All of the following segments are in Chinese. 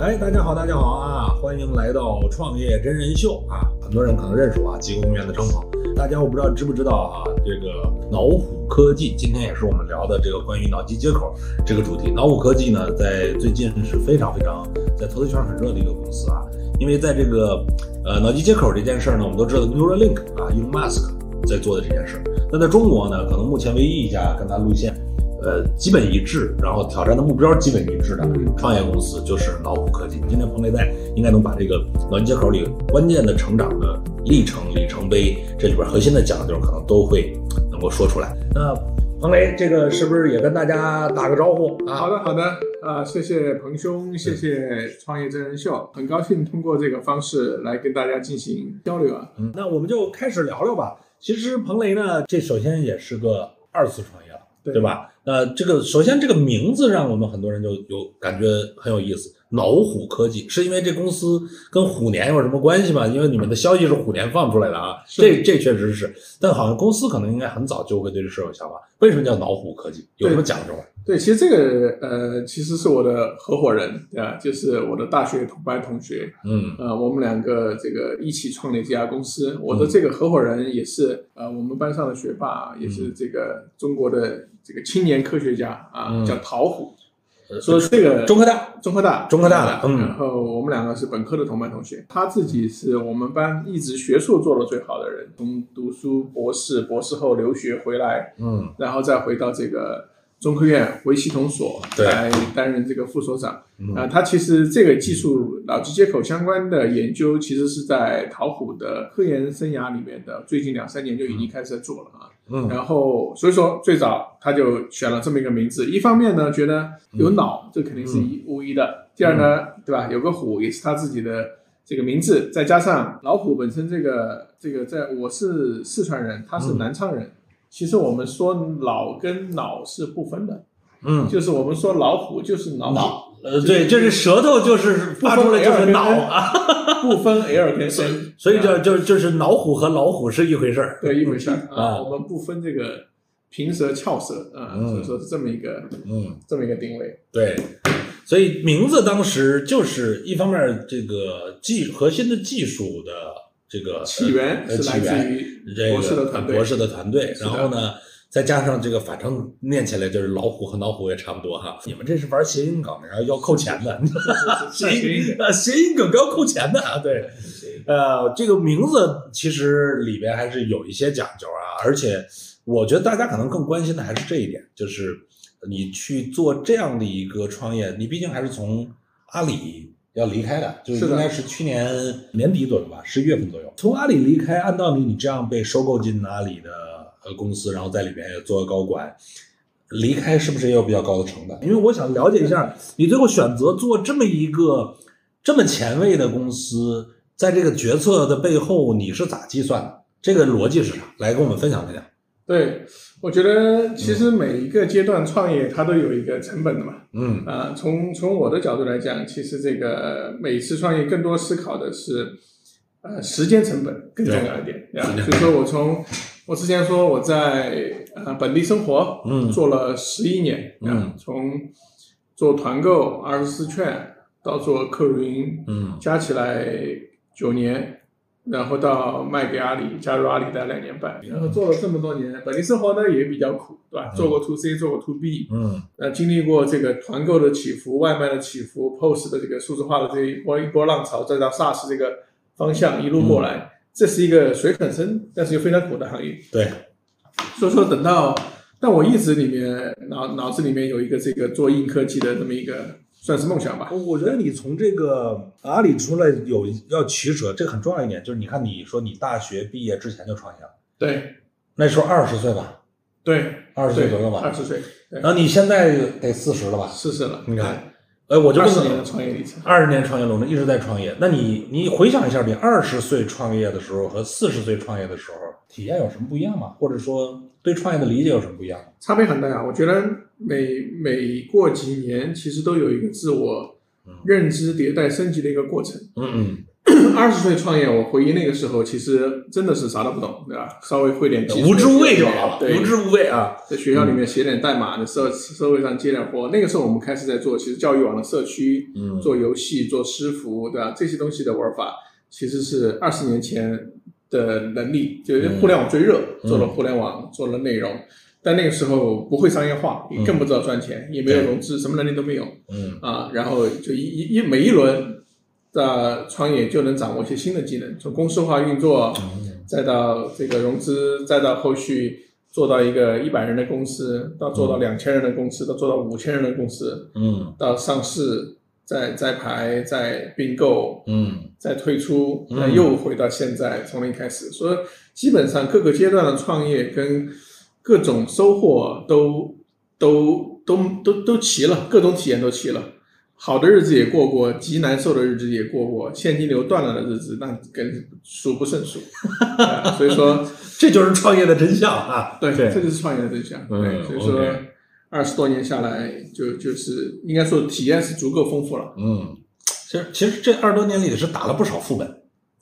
哎，大家好，大家好啊！欢迎来到创业真人秀啊！很多人可能认识我啊，极光公园的张鹏。大家我不知道知不知道啊？这个脑虎科技今天也是我们聊的这个关于脑机接口这个主题。脑虎科技呢，在最近是非常非常在投资圈很热的一个公司啊。因为在这个呃脑机接口这件事儿呢，我们都知道 Neuralink 啊，用 Mask 在做的这件事儿。那在中国呢，可能目前唯一一家跟它路线。呃，基本一致，然后挑战的目标基本一致的创业公司就是老虎科技。今天彭雷在应该能把这个脑机接口里关键的成长的历程里程碑，这里边核心的讲究可能都会能够说出来。那彭雷，这个是不是也跟大家打个招呼啊？好的，好的，啊，谢谢彭兄，谢谢创业真人秀，很高兴通过这个方式来跟大家进行交流啊。嗯，那我们就开始聊聊吧。其实彭雷呢，这首先也是个二次创业了。对吧？呃，这个首先这个名字让我们很多人就有感觉很有意思。脑虎科技是因为这公司跟虎年有什么关系吗？因为你们的消息是虎年放出来的啊，这这确实是。但好像公司可能应该很早就会对这事有想法。为什么叫老虎科技？有什么讲究吗？对，其实这个呃，其实是我的合伙人啊，就是我的大学同班同学。嗯，呃，我们两个这个一起创立这家公司。我的这个合伙人也是呃，我们班上的学霸，也是这个中国的这个青年科学家啊，叫陶虎。说这个中科大，中科大，中科大的，嗯，然后我们两个是本科的同班同学，他自己是我们班一直学术做的最好的人，从读书博士，博士后留学回来，嗯，然后再回到这个。中科院微系统所来担任这个副所长。啊，他其实这个技术脑机接口相关的研究，其实是在陶虎的科研生涯里面的最近两三年就已经开始在做了啊。嗯，然后所以说最早他就选了这么一个名字，一方面呢觉得有脑，这肯定是一无疑的；第二呢，对吧？有个虎也是他自己的这个名字，再加上老虎本身这个这个，在我是四川人，他是南昌人。其实我们说脑跟脑是不分的，嗯，就是我们说老虎就是脑，脑，呃，对，就是舌头就是发出来就是脑啊，不分 L 跟 C，所以叫就就是老虎和老虎是一回事儿，对，一回事儿啊，我们不分这个平舌翘舌啊，所以说是这么一个，嗯，这么一个定位，对，所以名字当时就是一方面这个技核心的技术的。这个起源是来自于博士的团队，博士的团队。然后呢，再加上这个，反正念起来就是老虎和老虎也差不多哈。你们这是玩谐音梗，然后要扣钱的，谐音啊，谐音梗要扣钱的啊。对，呃，这个名字其实里边还是有一些讲究啊。而且我觉得大家可能更关心的还是这一点，就是你去做这样的一个创业，你毕竟还是从阿里。要离开的，就是应该是去年年底左右吧，十一月份左右，从阿里离开。按道理，你这样被收购进阿里的呃公司，然后在里面也做高管，离开是不是也有比较高的成本？因为我想了解一下，你最后选择做这么一个这么前卫的公司，在这个决策的背后，你是咋计算的？这个逻辑是啥？来跟我们分享分享。对，我觉得其实每一个阶段创业它都有一个成本的嘛。嗯啊，从从我的角度来讲，其实这个每次创业更多思考的是，呃，时间成本更重要一点。所以说我从我之前说我在呃本地生活，嗯，做了十一年，嗯，从做团购二十四券到做客云，嗯，加起来九年。然后到卖给阿里，加入阿里待两年半，然后做了这么多年，本地生活呢也比较苦，对吧？做过 to C，做过 to B，嗯，呃，经历过这个团购的起伏、外卖的起伏、POS 的这个数字化的这一波一波浪潮，再到 SaaS 这个方向一路过来，这是一个水很深，但是又非常苦的行业。对，所以说等到，但我一直里面脑脑子里面有一个这个做硬科技的这么一个。算是梦想吧。我觉得你从这个阿里出来有要取舍，这个很重要一点，就是你看你说你大学毕业之前就创业了，对，那时候二十岁吧，对，二十岁左右吧，二十岁。然后你现在得四十了吧？四十了。你看，哎，我就二十年的创业历程，二十年创业路程一直在创业。那你你回想一下，你二十岁创业的时候和四十岁创业的时候，体验有什么不一样吗？或者说对创业的理解有什么不一样？差别很大啊，我觉得。每每过几年，其实都有一个自我认知迭代升级的一个过程。嗯嗯 二十岁创业，我回忆那个时候，其实真的是啥都不懂，对吧？稍微会点无知无畏就好了，对，无知无畏啊！在学校里面写点代码，在社社会上接点活。那个时候我们开始在做，其实教育网的社区，嗯，做游戏、做私服，对吧？这些东西的玩法，其实是二十年前的能力，就是互联网最热，做了互联网，做了内容。但那个时候不会商业化，也更不知道赚钱，也没有融资，什么能力都没有。嗯啊，然后就一一一每一轮的创业就能掌握一些新的技能，从公司化运作，再到这个融资，再到后续做到一个一百人的公司，到做到两千人的公司，到做到五千人的公司，嗯，到上市，再再排，再并购，嗯，再退出，那又回到现在从零开始。所以基本上各个阶段的创业跟各种收获都都都都都齐了，各种体验都齐了。好的日子也过过，极难受的日子也过过，现金流断了的日子那更数不胜数。所以说，这就是创业的真相啊！对，这就是创业的真相。对，所以说二十多年下来，就就是应该说体验是足够丰富了。嗯，其实其实这二十多年里是打了不少副本。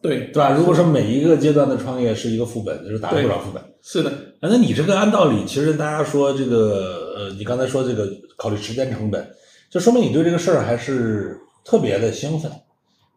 对对吧？如果说每一个阶段的创业是一个副本，就是打了不少副本。是的，那你这个按道理，其实大家说这个，呃，你刚才说这个考虑时间成本，就说明你对这个事儿还是特别的兴奋。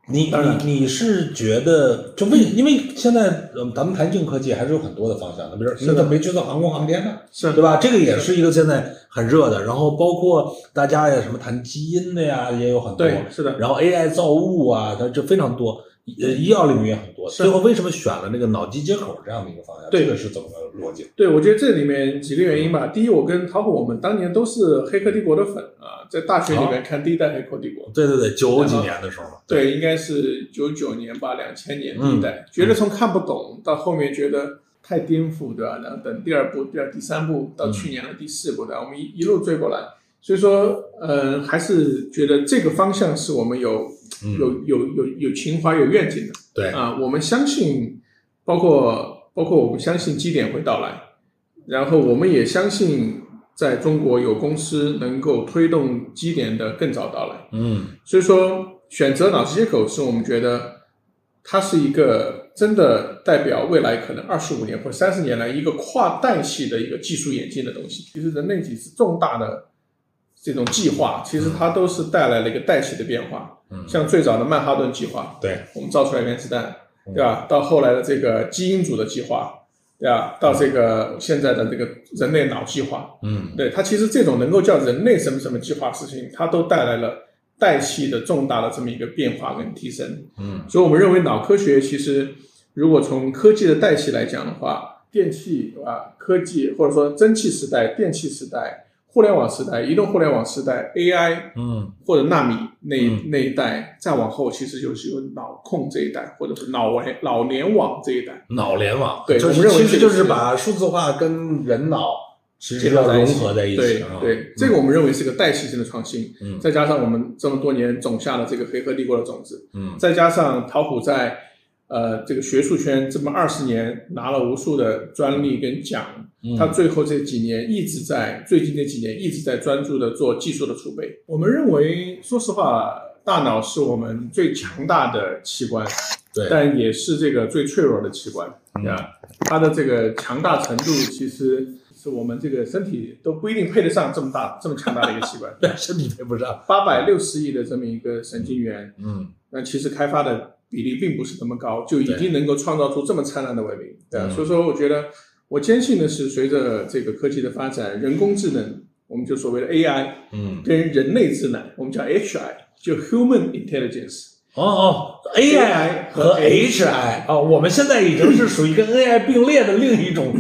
你你你是觉得就为因为现在呃咱们谈硬科技还是有很多的方向的，比如你怎么没去做航空航天呢？是对吧？这个也是一个现在很热的。然后包括大家呀什么谈基因的呀也有很多，对，是的。然后 AI 造物啊，它这非常多。呃，医药领域也很多。最后为什么选了那个脑机接口这样的一个方向？这个是怎么个逻辑？对，我觉得这里面几个原因吧。第一，我跟陶虎我们当年都是《黑客帝国》的粉啊，在大学里面看第一代《黑客帝国》。对对对，九几年的时候。对，应该是九九年吧，两千年第一代，觉得从看不懂到后面觉得太颠覆，对吧？然后等第二部、第二、第三部，到去年的第四部的，我们一一路追过来。所以说，呃，还是觉得这个方向是我们有。有有有有情怀有愿景的，对。啊，我们相信，包括包括我们相信基点会到来，然后我们也相信在中国有公司能够推动基点的更早到来，嗯，所以说选择脑机接口是我们觉得它是一个真的代表未来可能二十五年或三十年来一个跨代系的一个技术演进的东西。其实人类几次重大的这种计划，其实它都是带来了一个代系的变化。像最早的曼哈顿计划，对，我们造出来原子弹，对吧？到后来的这个基因组的计划，对吧？到这个现在的这个人类脑计划，嗯，对它其实这种能够叫人类什么什么计划事情，它都带来了代系的重大的这么一个变化跟提升，嗯，所以我们认为脑科学其实如果从科技的代系来讲的话，电气啊科技或者说蒸汽时代、电气时代。互联网时代、移动互联网时代、AI，嗯，或者纳米那那一代，再往后，其实就是有脑控这一代，或者是脑联脑联网这一代。脑联网，对，就是其实就是把数字化跟人脑其实要融合在一起。对对，这个我们认为是个代系性的创新。嗯，再加上我们这么多年种下了这个黑客帝国的种子。嗯，再加上陶虎在呃这个学术圈这么二十年拿了无数的专利跟奖。他最后这几年一直在，最近这几年一直在专注的做技术的储备。我们认为，说实话，大脑是我们最强大的器官，对，但也是这个最脆弱的器官啊。它的这个强大程度，其实是我们这个身体都不一定配得上这么大、这么强大的一个器官。对，身体配不上。八百六十亿的这么一个神经元，嗯，那其实开发的比例并不是那么高，就已经能够创造出这么灿烂的文明。对，所以说我觉得。我坚信的是，随着这个科技的发展，人工智能，我们就所谓的 AI，嗯，跟人类智能，我们叫 HI，就 Human Intelligence。哦哦，AI 和 HI，哦，我们现在已经是属于跟 AI 并列的另一种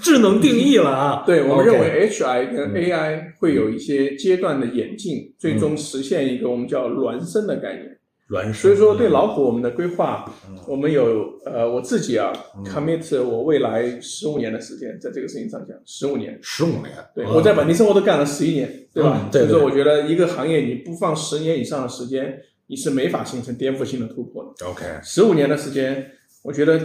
智能定义了啊。对，我们认为 HI 跟 AI 会有一些阶段的演进，最终实现一个我们叫孪生的概念。所以说，对老虎我们的规划，我们有呃，我自己啊，commit 我未来十五年的时间在这个事情上讲，十五年，十五年，对我在本地生活都干了十一年，对吧？所以说，我觉得一个行业你不放十年以上的时间，你是没法形成颠覆性的突破的。OK，十五年的时间，我觉得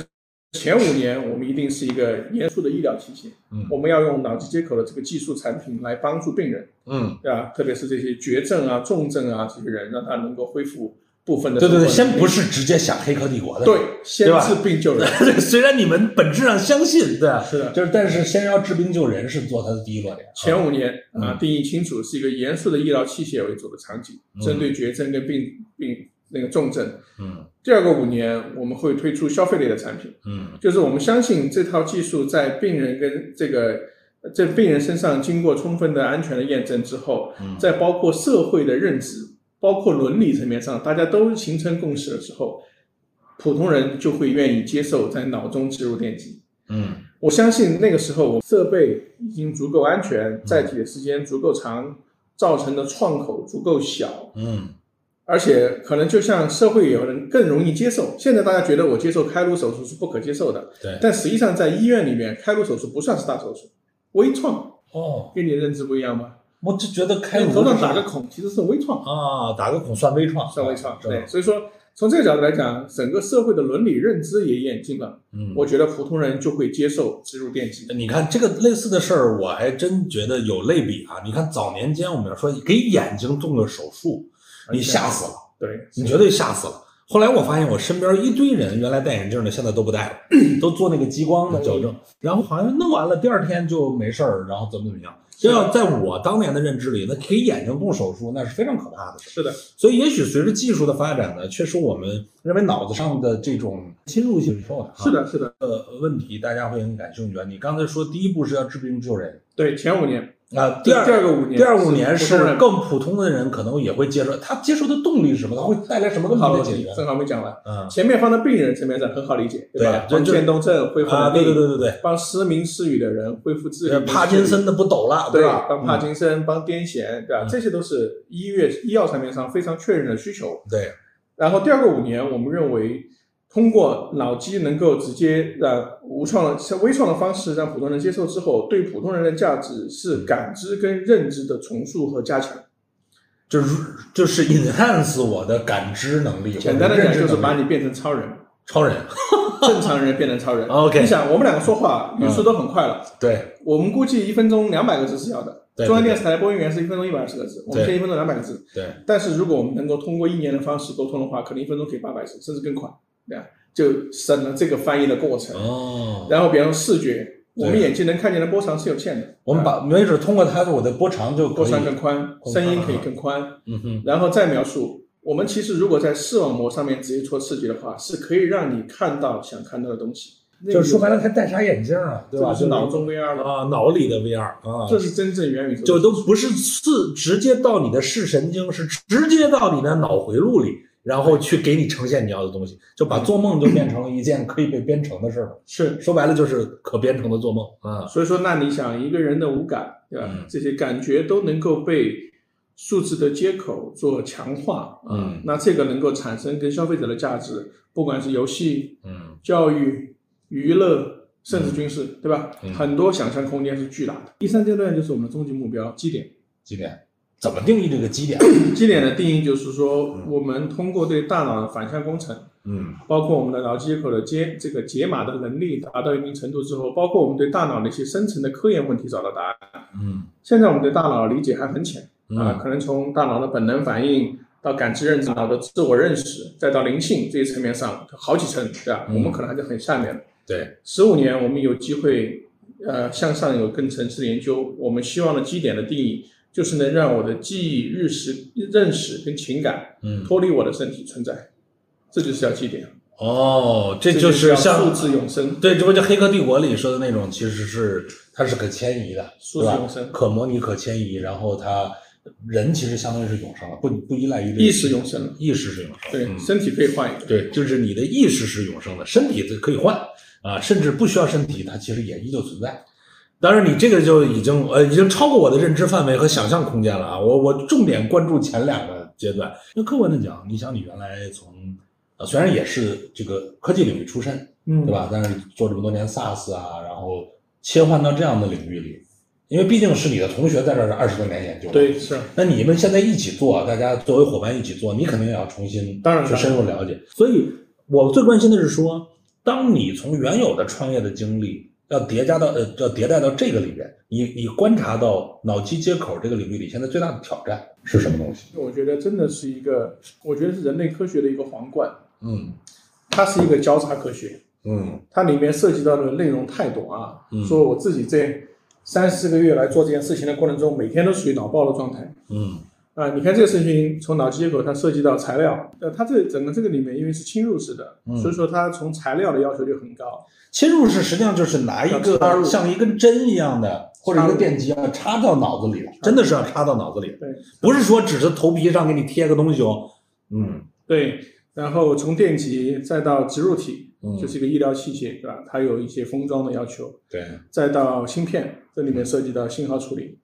前五年我们一定是一个严肃的医疗体系，嗯，我们要用脑机接口的这个技术产品来帮助病人，嗯，对吧？特别是这些绝症啊、重症啊这些人，让他能够恢复。部分的对对对，先不是直接想黑客帝国的，对，先治病救人，对，虽然你们本质上相信，对吧？是的。就是但是先要治病救人是做他的第一落点。前五年嗯。啊，定义清楚是一个严肃的医疗器械为主的场景，嗯。针对绝症跟病病那个重症。嗯。第二个五年，我们会推出消费类的产品，嗯。就是我们相信这套技术在病人跟这个在病人身上经过充分的安全的验证之后，嗯。在包括社会的认知、包括伦理层面上，大家都形成共识了之后，普通人就会愿意接受在脑中植入电极。嗯我相信那个时候，我设备已经足够安全，载体的时间足够长，造成的创口足够小，嗯而且可能就像社会有人更容易接受。现在大家觉得我接受开颅手术是不可接受的，对但实际上在医院里面，开颅手术不算是大手术，微创哦，跟你的认知不一样吧？我就觉得开颅头上打个孔其实是微创，啊，打个孔算微创，算微创。对，所以说从这个角度来讲，整个社会的伦理认知也演进了，嗯，我觉得普通人就会接受植入电极。你看这个类似的事儿，我还真觉得有类比啊。你看早年间我们要说给眼睛动个手术，你吓死了，对，你绝对吓死了。后来我发现我身边一堆人原来戴眼镜的，现在都不戴了，都做那个激光的矫正，然后好像弄完了第二天就没事儿，然后怎么怎么样。这要在我当年的认知里，那给眼睛动手术那是非常可怕的事。是的，所以也许随着技术的发展呢，确实我们认为脑子上的这种侵入性受的啊。是的，是的，呃问题，大家会很感兴趣啊。你刚才说第一步是要治病救人。对，前五年，啊，第二第二个五年，第二五年是更普通的人可能也会接受，他接受的动力是什么？他会带来什么问很好的解决？正好没讲完。嗯前面放在病人层面上很好理解，对吧？帮渐冻症恢复啊，对，对对对对帮失明失语的人恢复智对，力，帕金森的不抖了，对吧？帮帕嗯金森、帮癫痫，对吧？嗯这些都是医院医药层面上非常确认的需求。对，然后第二个五年，我们认为通过脑机能够直接让无创、像微创的方式让普通人接受之后，对普通人的价值是感知跟认知的重塑和加强。就是就是 enhance 我的感知能力，简单的讲，就是把你你变成超人，超人。正常人变成超人。OK 你想，我们两个说话语速都很快了，对我们估计一分钟两百个字是要的。对中央电视台的播音员是一分钟一百二十个字，我们现在一分钟两百个字。对，但是如果我们能够通过一年的方式沟通的话，可能一分钟可以八百字，甚至更快，对吧？就省了这个翻译的过程。哦，然后，比方说视觉，我们眼睛能看见的波长是有限的，我们把没准通过它，我的波长就波长更宽，声音可以更宽，嗯哼，然后再描述。我们其实如果在视网膜上面直接戳刺激的话，是可以让你看到想看到的东西。就是说白了，他戴啥眼镜啊，对吧？这是脑中 VR 了，啊，脑里的 VR 啊，这是真正元宇宙就都不是刺直接到你的视神经，是直接到你的脑回路里，然后去给你呈现你要的东西，就把做梦就变成了一件可以被编程的事儿了。是。说白了就是可编程的做梦啊。所以说，那你想一个人的五感，对吧？嗯这些感觉都能够被数字的接口做强化，啊嗯那这个能够产生跟消费者的价值，不管是游戏、嗯教育、娱乐，甚至军事，对吧？嗯很多想象空间是巨大的。第三阶段就是我们的终极目标基点。基点怎么定义这个基点？基点的定义就是说嗯，我们通过对大脑的反向工程，嗯包括我们的脑接口的接这个解码的能力达到一定程度之后，包括我们对大脑的一些深层的科研问题找到答案。嗯现在我们对大脑理解还很浅啊，嗯可能从大脑的本能反应到感知认知、脑的自我认识，再到灵性这一层面上，好几层，对吧？嗯我们可能还在很下面的。对，十五年，我们有机会呃向上有更层次的研究。我们希望的基点的定义，就是能让我的记忆、日识、认识跟情感嗯脱离我的身体存在，这就是叫基点。哦，这这就是叫像数字永生。对，这不就《黑客帝国》里说的那种，其实是它是可迁移的，数字永生？可模拟、可迁移，然后它人其实相当于是永生了，不不依赖于这个意识永生了，意识是永生，对，嗯身体可以换一个。对，就是你的意识是永生的，身体可以换啊，甚至不需要身体，它其实也依旧存在。当然，你这个就已经呃已经超过我的认知范围和想象空间了啊！我我重点关注前两个阶段。那客观的讲，你想你原来从呃虽然也是这个科技领域出身，嗯对？吧？但是做这么多年 SaaS 啊，然后切换到这样的领域里，因为毕竟是你的同学在这儿二十多年研究，对，是。那你们现在一起做，大家作为伙伴一起做，你肯定也要重新当然去深入了解。所以我最关心的是说，当你从原有的创业的经历要叠加到呃要迭代到这个里边，你你观察到脑机接口这个领域里现在最大的挑战是什么东西？我觉得真的是一个，我觉得是人类科学的一个皇冠。嗯它是一个交叉科学，嗯它里面涉及到的内容太多啊。嗯说我自己这三四个月来做这件事情的过程中，每天都属于脑爆的状态。嗯啊、你看这个事情从脑机接口，它涉及到材料，呃，它这整个这个里面因为是侵入式的，嗯所以说它从材料的要求就很高。侵入式实际上就是拿一个像一根针一样的或者一个电极啊插到脑子里了，真的是要插到脑子里，对。不是说只是头皮上给你贴个东西哦。嗯。对，然后从电极再到植入体，嗯。就是一个医疗器械，对吧？它有一些封装的要求，对。再到芯片，这里面涉及到信号处理，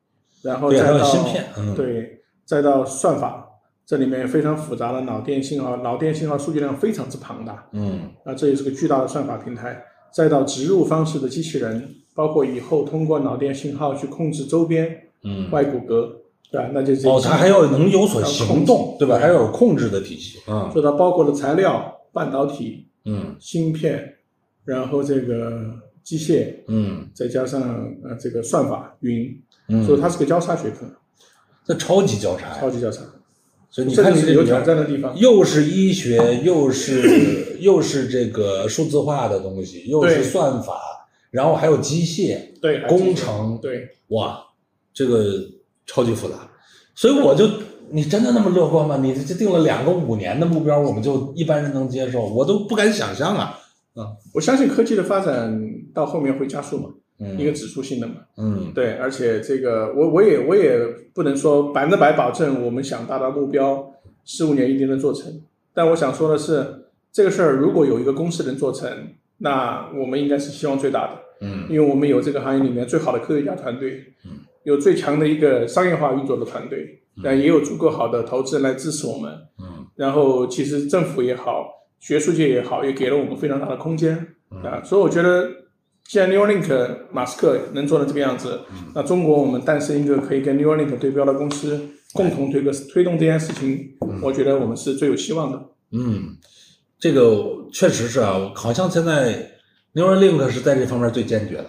然后再到芯片，嗯。对，再到算法，这里面非常复杂的脑电信号，脑电信号数据量非常之庞大，嗯。啊，这也是个巨大的算法平台。再到植入方式的机器人，包括以后通过脑电信号去控制周边嗯。外骨骼，对吧？那就是哦，它还要能有所行动，对吧？还要有控制的体系。嗯说它包括了材料、半导体、嗯芯片，然后这个机械，嗯再加上呃这个算法、云，嗯，所以它是个交叉学科，这超级交叉超。级交叉，所以你看这有挑战的地方。又是医学，又是又是这个数字化的东西，又是算法，然后还有机械对，工程，对，哇，这个超级复杂。所以我就，你真的那么乐观吗？你这定了两个五年的目标，我们就一般人能接受，我都不敢想象啊。我相信科技的发展到后面会加速嘛，一个嗯指数性的嘛。嗯对，而且这个我我也我也不能说百分之百保证我们想达到目标十五年一定能做成，但我想说的是，这个事儿如果有一个公司能做成，那我们应该是希望最大的，嗯因为我们有这个行业里面最好的科学家团队，嗯有最强的一个商业化运作的团队，但也有足够好的投资人来支持我们。嗯然后其实政府也好，学术界也好，也给了我们非常大的空间啊。所以我觉得，既然 Neuralink 马斯克能做成这个样子，那中国我们诞生一个可以跟 Neuralink 对标的公司，共同推个推动这件事情，我觉得我们是最有希望的。嗯，这个确实是啊，好像现在 Neuralink 是在这方面最坚决的，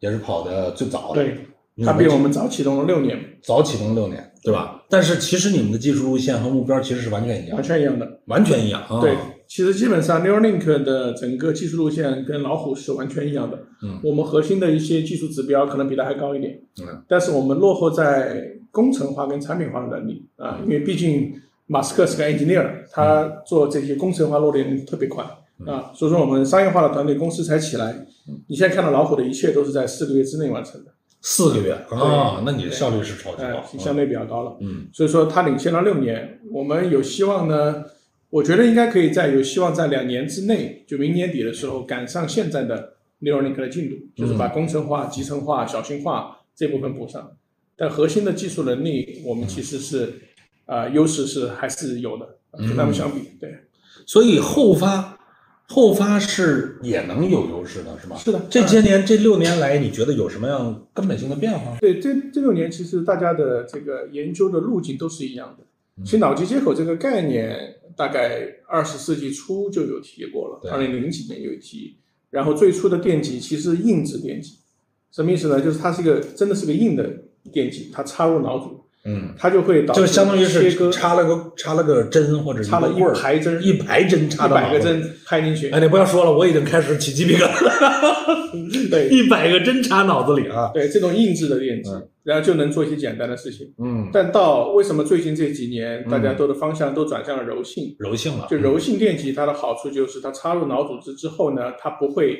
也是跑的最早的。对，你它比我们早启动了六年，早启动六年，对吧？但是其实你们的技术路线和目标其实是完全一样完，全一样的。完全一样啊。对，其实基本上 Neuralink 的整个技术路线跟老虎是完全一样的。嗯，我们核心的一些技术指标可能比它还高一点。嗯，但是我们落后在工程化跟产品化的能力啊，因为毕竟马斯克是个 engineer，他做这些工程化落地能力特别快啊，所以说我们商业化的团队公司才起来。你现在看到老虎的一切都是在四个月之内完成的，四个月？啊，那你的效率是超高，，相对比较高了。嗯。所以说它领先了六年，我们有希望呢，我觉得应该可以在有希望在两年之内，就明年底的时候赶上现在的 Neuralink 的进度，就是把工程化、集成化、小型化这部分补上。但核心的技术能力，我们其实是啊、优势是还是有的，跟他们相比，对，所以后发后发是也能有优势的，是吧？是的这些年这六年来，你觉得有什么样根本性的变化？对，这这六年其实大家的这个研究的路径都是一样的。嗯其实脑机接口这个概念，大概二十世纪初就有提过了，二零零几年有提。然后最初的电极其实是硬质电极，什么意思呢？就是它是一个真的是个硬的电极，它插入脑组，嗯，它就会导致就相当于是插了个插了个针或者插了一排针，一排针插一到一。百个针拍进去哎，，你不要说了，我已经开始起鸡皮疙瘩了。对一百个针插脑子里啊。对，这种硬质的电极嗯，然后就能做一些简单的事情。嗯，但到为什么最近这几年嗯大家都的方向都转向了柔性？柔性了。就柔性电极，它的好处就是它插入脑组织之后呢，它不会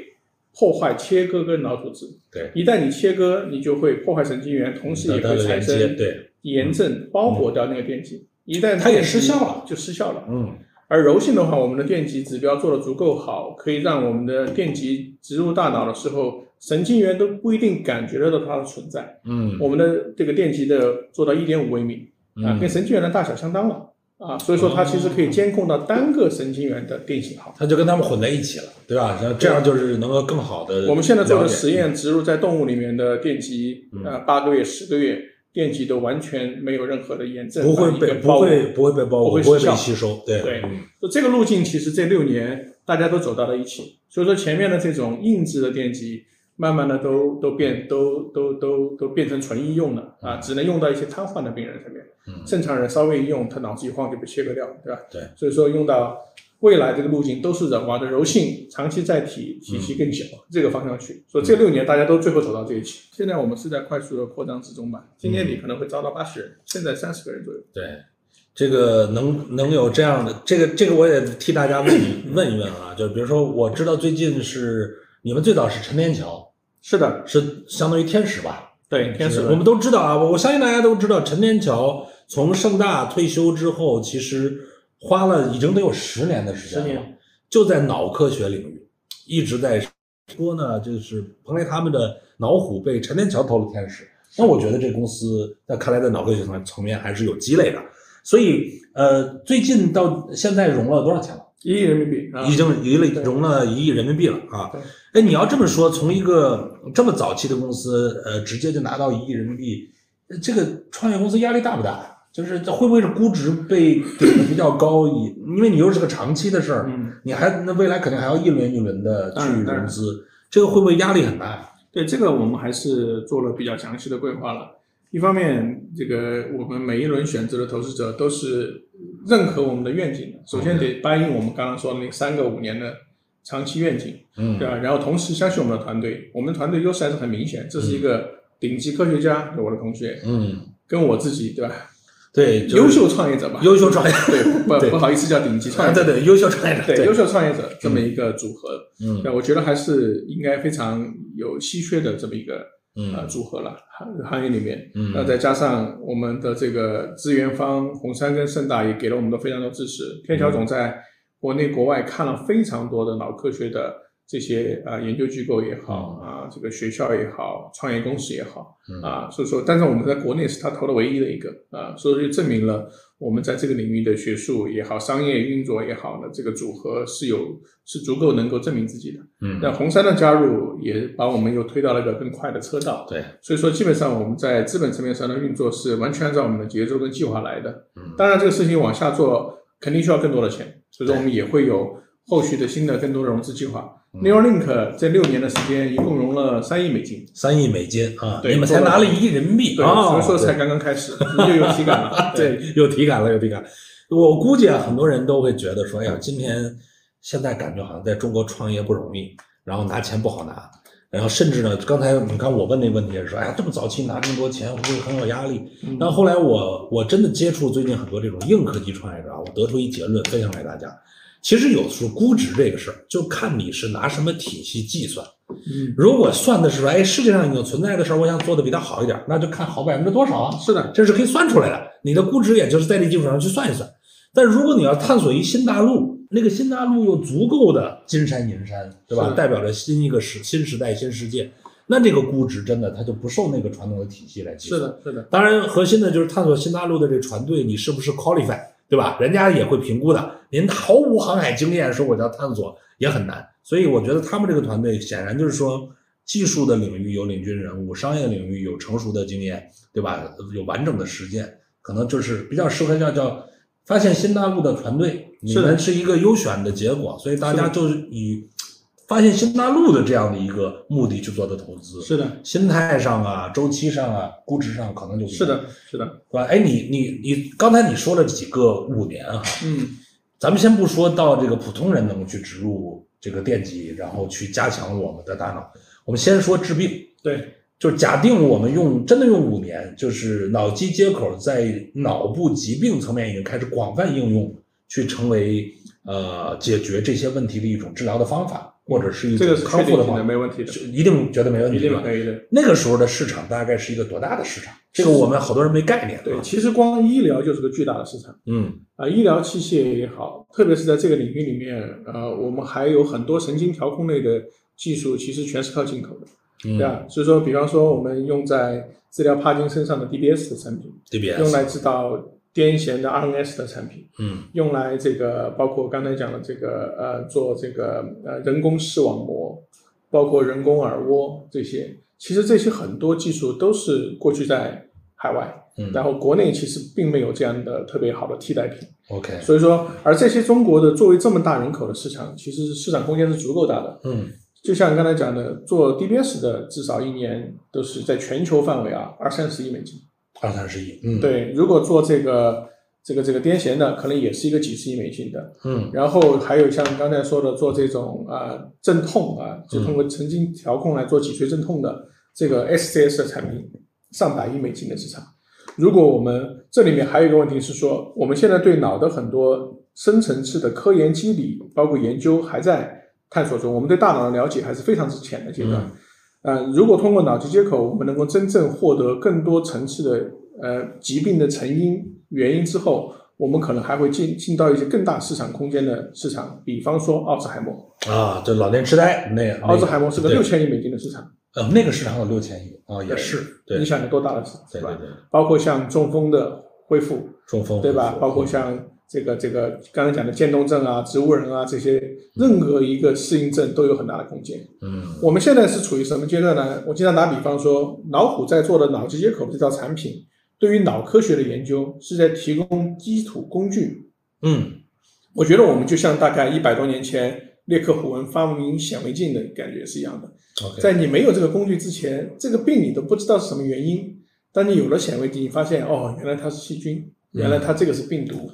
破坏切割跟脑组织。对，一旦你切割，你就会破坏神经元，同时也会产生对，炎症，包裹掉那个电极。一旦它也失效了。就失效了。嗯。而柔性的话，我们的电极指标做得足够好，可以让我们的电极植入大脑的时候，神经元都不一定感觉得到它的存在。嗯。我们的这个电极的做到一点五微米啊，嗯。跟神经元的大小相当了啊，所以说它其实可以监控到单个神经元的电信号。它就跟它们混在一起了，对吧？然后这样就是能够更好的。我们现在做的实，验，植入在动物里面的电极，嗯呃，八个月、十个月，电极都完全没有任何的炎症，不会被不会不会被包裹，不会被吸收，对对这个路径，其实这六年大家都走到了一起。所以说前面的这种硬质的电极，慢慢的都都变都都都都变成纯医用了啊，只能用到一些瘫痪的病人上面。嗯正常人稍微一用，他脑子一晃就被切割掉了，对吧？对。所以说用到未来这个路径都是人往的柔性、长期载体、体系更小、这个方向去。所以这六年大家都最后走到这一起。现在我们是在快速的扩张之中吧，今年底可能会招到八十人，现在三十个人左右。对，这个能能有这样的，这个这个我也替大家问问一问啊，就比如说我知道最近是你们最早是陈天桥，是的，是相当于天使吧？对，天使我们都知道啊，我我相信大家都知道，陈天桥从盛大退休之后，其实花了已经得有十年的时间了，十年就在脑科学领域一直在说呢，就是彭雷他们的脑虎被陈天桥投了天使，那我觉得这公司在看来在脑科学层层面还是有积累的，所以呃，最近到现在融了多少钱了？一亿人民币，啊已经一了融了一亿人民币了啊对！哎，你要这么说，从一个这么早期的公司，呃，直接就拿到一亿人民币，呃这个创业公司压力大不大？就是这会不会是估值被顶的比较高？以因为你又是个长期的事儿，嗯，你还那未来肯定还要一轮一轮的去融资，这个会不会压力很大？对这个我们还是做了比较详细的规划了。一方面，这个我们每一轮选择的投资者都是认可我们的愿景的，首先得答应我们刚刚说的那三个五年的长期愿景，嗯。对吧？然后同时相信我们的团队，我们团队优势还是很明显，这是一个顶级科学家，我的同学嗯，跟我自己，对吧？对，优秀创业者吧，优秀创业，对，不 对。不好意思叫顶级创啊，业者，对对，优秀创业者，对优秀创业者这么一个组合，嗯。对，我觉得还是应该非常有稀缺的这么一个呃嗯。组合了，行行业里面，嗯。那再加上我们的这个资源方红杉跟盛大也给了我们的非常多支持，天桥总在国内国外看了非常多的脑科学的这些啊、呃研究机构也好啊，这个学校也好，创业公司也好嗯啊，所以说，但是我们在国内是他投的唯一的一个啊，所以就证明了我们在这个领域的学术也好，商业运作也好的这个组合是有是足够能够证明自己的。嗯，那红杉的加入也把我们又推到了一个更快的车道。对，所以说，基本上我们在资本层面上的运作是完全按照我们的节奏跟计划来的。嗯当然，这个事情往下做肯定需要更多的钱，所以说我们也会有后续的新的更多的融资计划。Neuralink 这六年的时间一共融了三亿美金，三亿美金啊，对你们才拿了一亿人民币对，啊，所以说才刚刚开始，又有体感了。对，有体感了，有体感。我估计啊，很多人都会觉得说，哎呀，今天现在感觉好像在中国创业不容易，然后拿钱不好拿，然后甚至呢，刚才你看我问那问题也是说，哎呀，这么早期拿这么多钱，会不会很有压力？嗯但后来我我真的接触最近很多这种硬科技创业者啊，我得出一结论分享给大家。其实有时候估值这个事儿，就看你是拿什么体系计算。嗯，如果算的是说，哎，世界上已经存在的事儿，我想做的比它好一点，那就看好百分之多少啊。是的，这是可以算出来的。你的估值也就是在这基础上去算一算。但如果你要探索一新大陆，那个新大陆有足够的金山银山，对吧？代表着新一个时新时代新世界，那这个估值真的它就不受那个传统的体系来计算。是的，是的，当然，核心的就是探索新大陆的这船队，你是不是 qualify，对吧？人家也会评估的。您毫无航海经验，说我要探索也很难。所以我觉得他们这个团队显然就是说，技术的领域有领军人物，商业领域有成熟的经验，对吧？有完整的实践，可能就是比较适合叫叫发现新大陆的团队。你们是一个优选的结果，所以大家就是以发现新大陆的这样的一个目的去做的投资。是的，心态上啊、周期上啊、估值上可能就是的，是的，是吧？哎，你你你刚才你说了几个五年哈，嗯，咱们先不说到这个普通人能去植入这个电极，然后去加强我们的大脑，我们先说治病，对，就假定我们用真的用五年，就是脑机接口在脑部疾病层面已经开始广泛应用，去成为呃解决这些问题的一种治疗的方法，或者是一个康复的方法，没问题的，是一定觉得没问题，一定吧可以的。那个时候的市场大概是一个多大的市场？这个我们好多人没概念。对，其实光医疗就是个巨大的市场嗯啊，医疗器械也好，特别是在这个领域里面，呃，我们还有很多神经调控类的技术，其实全是靠进口的，嗯对吧？所以说，比方说我们用在治疗帕金森上的 DBS 的产品，，DBS 用来治导癫痫的 RNS 的产品，嗯。用来这个包括刚才讲的这个呃做这个呃人工视网膜，包括人工耳蜗这些，其实这些很多技术都是过去在海外，嗯。然后国内其实并没有这样的特别好的替代品，，OK，所以说，而这些中国的作为这么大人口的市场，其实市场空间是足够大的。嗯。就像刚才讲的，做 DBS 的至少一年都是在全球范围啊，二三十亿美金。二三十亿，嗯，对。如果做这个这个这个癫痫的，可能也是一个几十亿美金的。嗯。然后还有像刚才说的做这种啊镇痛啊，就通过神经调控来做脊髓镇痛的这个 SCS 的产品，上百亿美金的市场。如果我们这里面还有一个问题是说，我们现在对脑的很多深层次的科研机理，包括研究还在探索中，我们对大脑的了解还是非常之浅的阶段。嗯，如果通过脑机接口，我们能够真正获得更多层次的呃疾病的成因原因之后，我们可能还会进进到一些更大市场空间的市场，比方说奥兹海默。啊，就老年痴呆那奥兹海默是个六千亿美金的市场，呃，那个市场有六千亿啊，也是，你想有多大的市场，对吧？包括像中风的恢复，中风对吧？包括像。这个这个刚才讲的渐冻症啊、植物人啊这些，任何一个适应症都有很大的空间。嗯，我们现在是处于什么阶段呢？我经常打比方说，老虎在做的脑机接口这套产品，对于脑科学的研究是在提供基础工具。嗯，我觉得我们就像大概一百多年前列克虎文发明显微镜的感觉是一样的。在你没有这个工具之前，这个病你都不知道是什么原因。当你有了显微镜，你发现哦，原来它是细菌，原来它这个是病毒。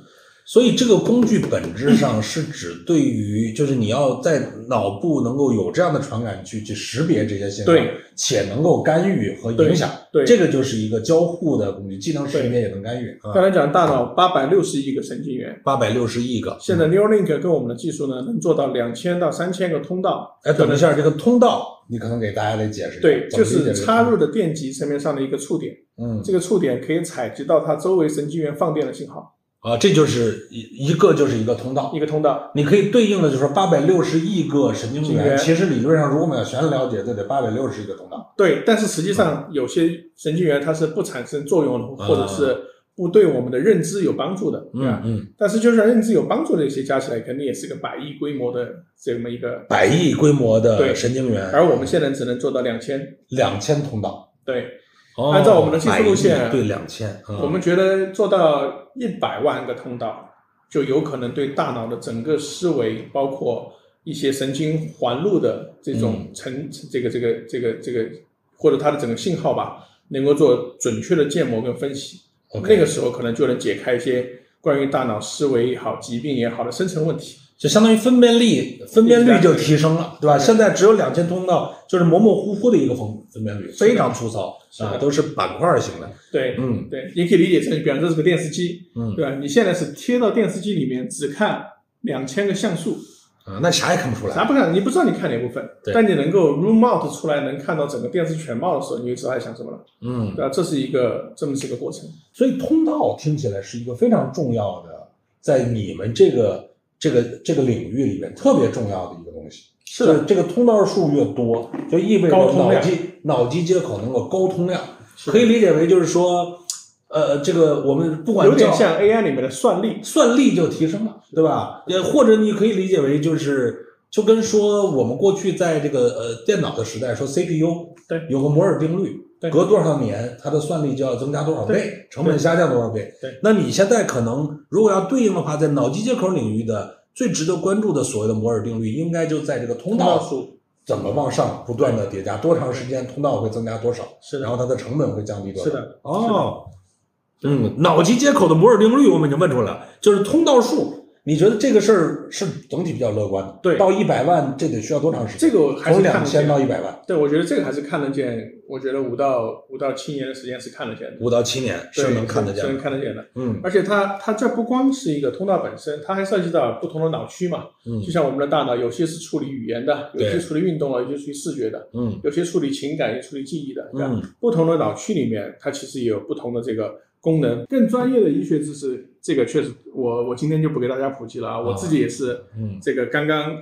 所以这个工具本质上是指对于，就是你要在脑部能够有这样的传感器去识别这些信号，对，且能够干预和影响，对，这个就是一个交互的工具，既能识别也能干预。刚才讲大脑八百六十亿个神经元，八百六十亿个，现在 Neuralink 跟我们的技术呢，能做到两千到三千个通道。哎，等一下，这个通道你可能给大家得解释一下。对，就是插入的电极层面上的一个触点，嗯，这个触点可以采集到它周围神经元放电的信号。啊，这就是一一个就是一个通道，一个通道，你可以对应的就是说八百六十亿个神经元。其实理论上，如果我们要全了解，这得八百六十亿个通道。对，但是实际上有些神经元它是不产生作用的，或者是不对我们的认知有帮助的，对吧？嗯。但是就算认知有帮助的一些加起来，肯定也是个百亿规模的这么一个百亿规模的神经元。而我们现在只能做到两千两千通道。对。按照我们的技术路线，对两千，我们觉得做到一百万个通道，就有可能对大脑的整个思维，包括一些神经环路的这种成这个这个这个这个，或者它的整个信号吧，能够做准确的建模跟分析。那个时候可能就能解开一些关于大脑思维也好、疾病也好的深层问题。就相当于分辨率，分辨率就提升了，对吧？现在只有两千通道，就是模模糊糊的一个分分辨率，非常粗糙啊，都是板块型的。对，嗯，对，你可以理解成，比方这是个电视机，嗯，对吧？你现在是贴到电视机里面，只看两千个像素，啊，那啥也看不出来，啥不看，你不知道你看哪部分，但你能够 room out 出来，能看到整个电视全貌的时候，你就知道在想什么了，嗯，对吧？这是一个这么是一个过程，所以通道听起来是一个非常重要的，在你们这个。这个这个领域里面特别重要的一个东西，是的，这个通道数越多，就意味着脑机脑机接口能够高通量，可以理解为就是说，呃，这个我们不管有点像 AI 里面的算力，算力就提升了，对吧？也或者你可以理解为就是就跟说我们过去在这个呃电脑的时代说 CPU，对，有个摩尔定律。隔多少年，它的算力就要增加多少倍，成本下降多少倍。对，那你现在可能如果要对应的话，在脑机接口领域的最值得关注的所谓的摩尔定律，应该就在这个通道数怎么往上不断的叠加，多长时间通道会增加多少，是的，然后它的成本会降低多少。是的，哦，嗯，脑机接口的摩尔定律我们已经问出来了，就是通道数。你觉得这个事儿是整体比较乐观的？对，到一百万这得需要多长时间？这个还是从两千到一百万。对，我觉得这个还是看得见。我觉得五到五到七年的时间是看得见的。五到七年是能看得见，是能看得见的。嗯，而且它它这不光是一个通道本身，它还涉及到不同的脑区嘛。嗯，就像我们的大脑，有些是处理语言的，有些处理运动了，有些处理视觉的，嗯，有些处理情感，也处理记忆的。嗯，不同的脑区里面，它其实也有不同的这个。功能更专业的医学知识，这个确实，我我今天就不给大家普及了啊，我自己也是，嗯，这个刚刚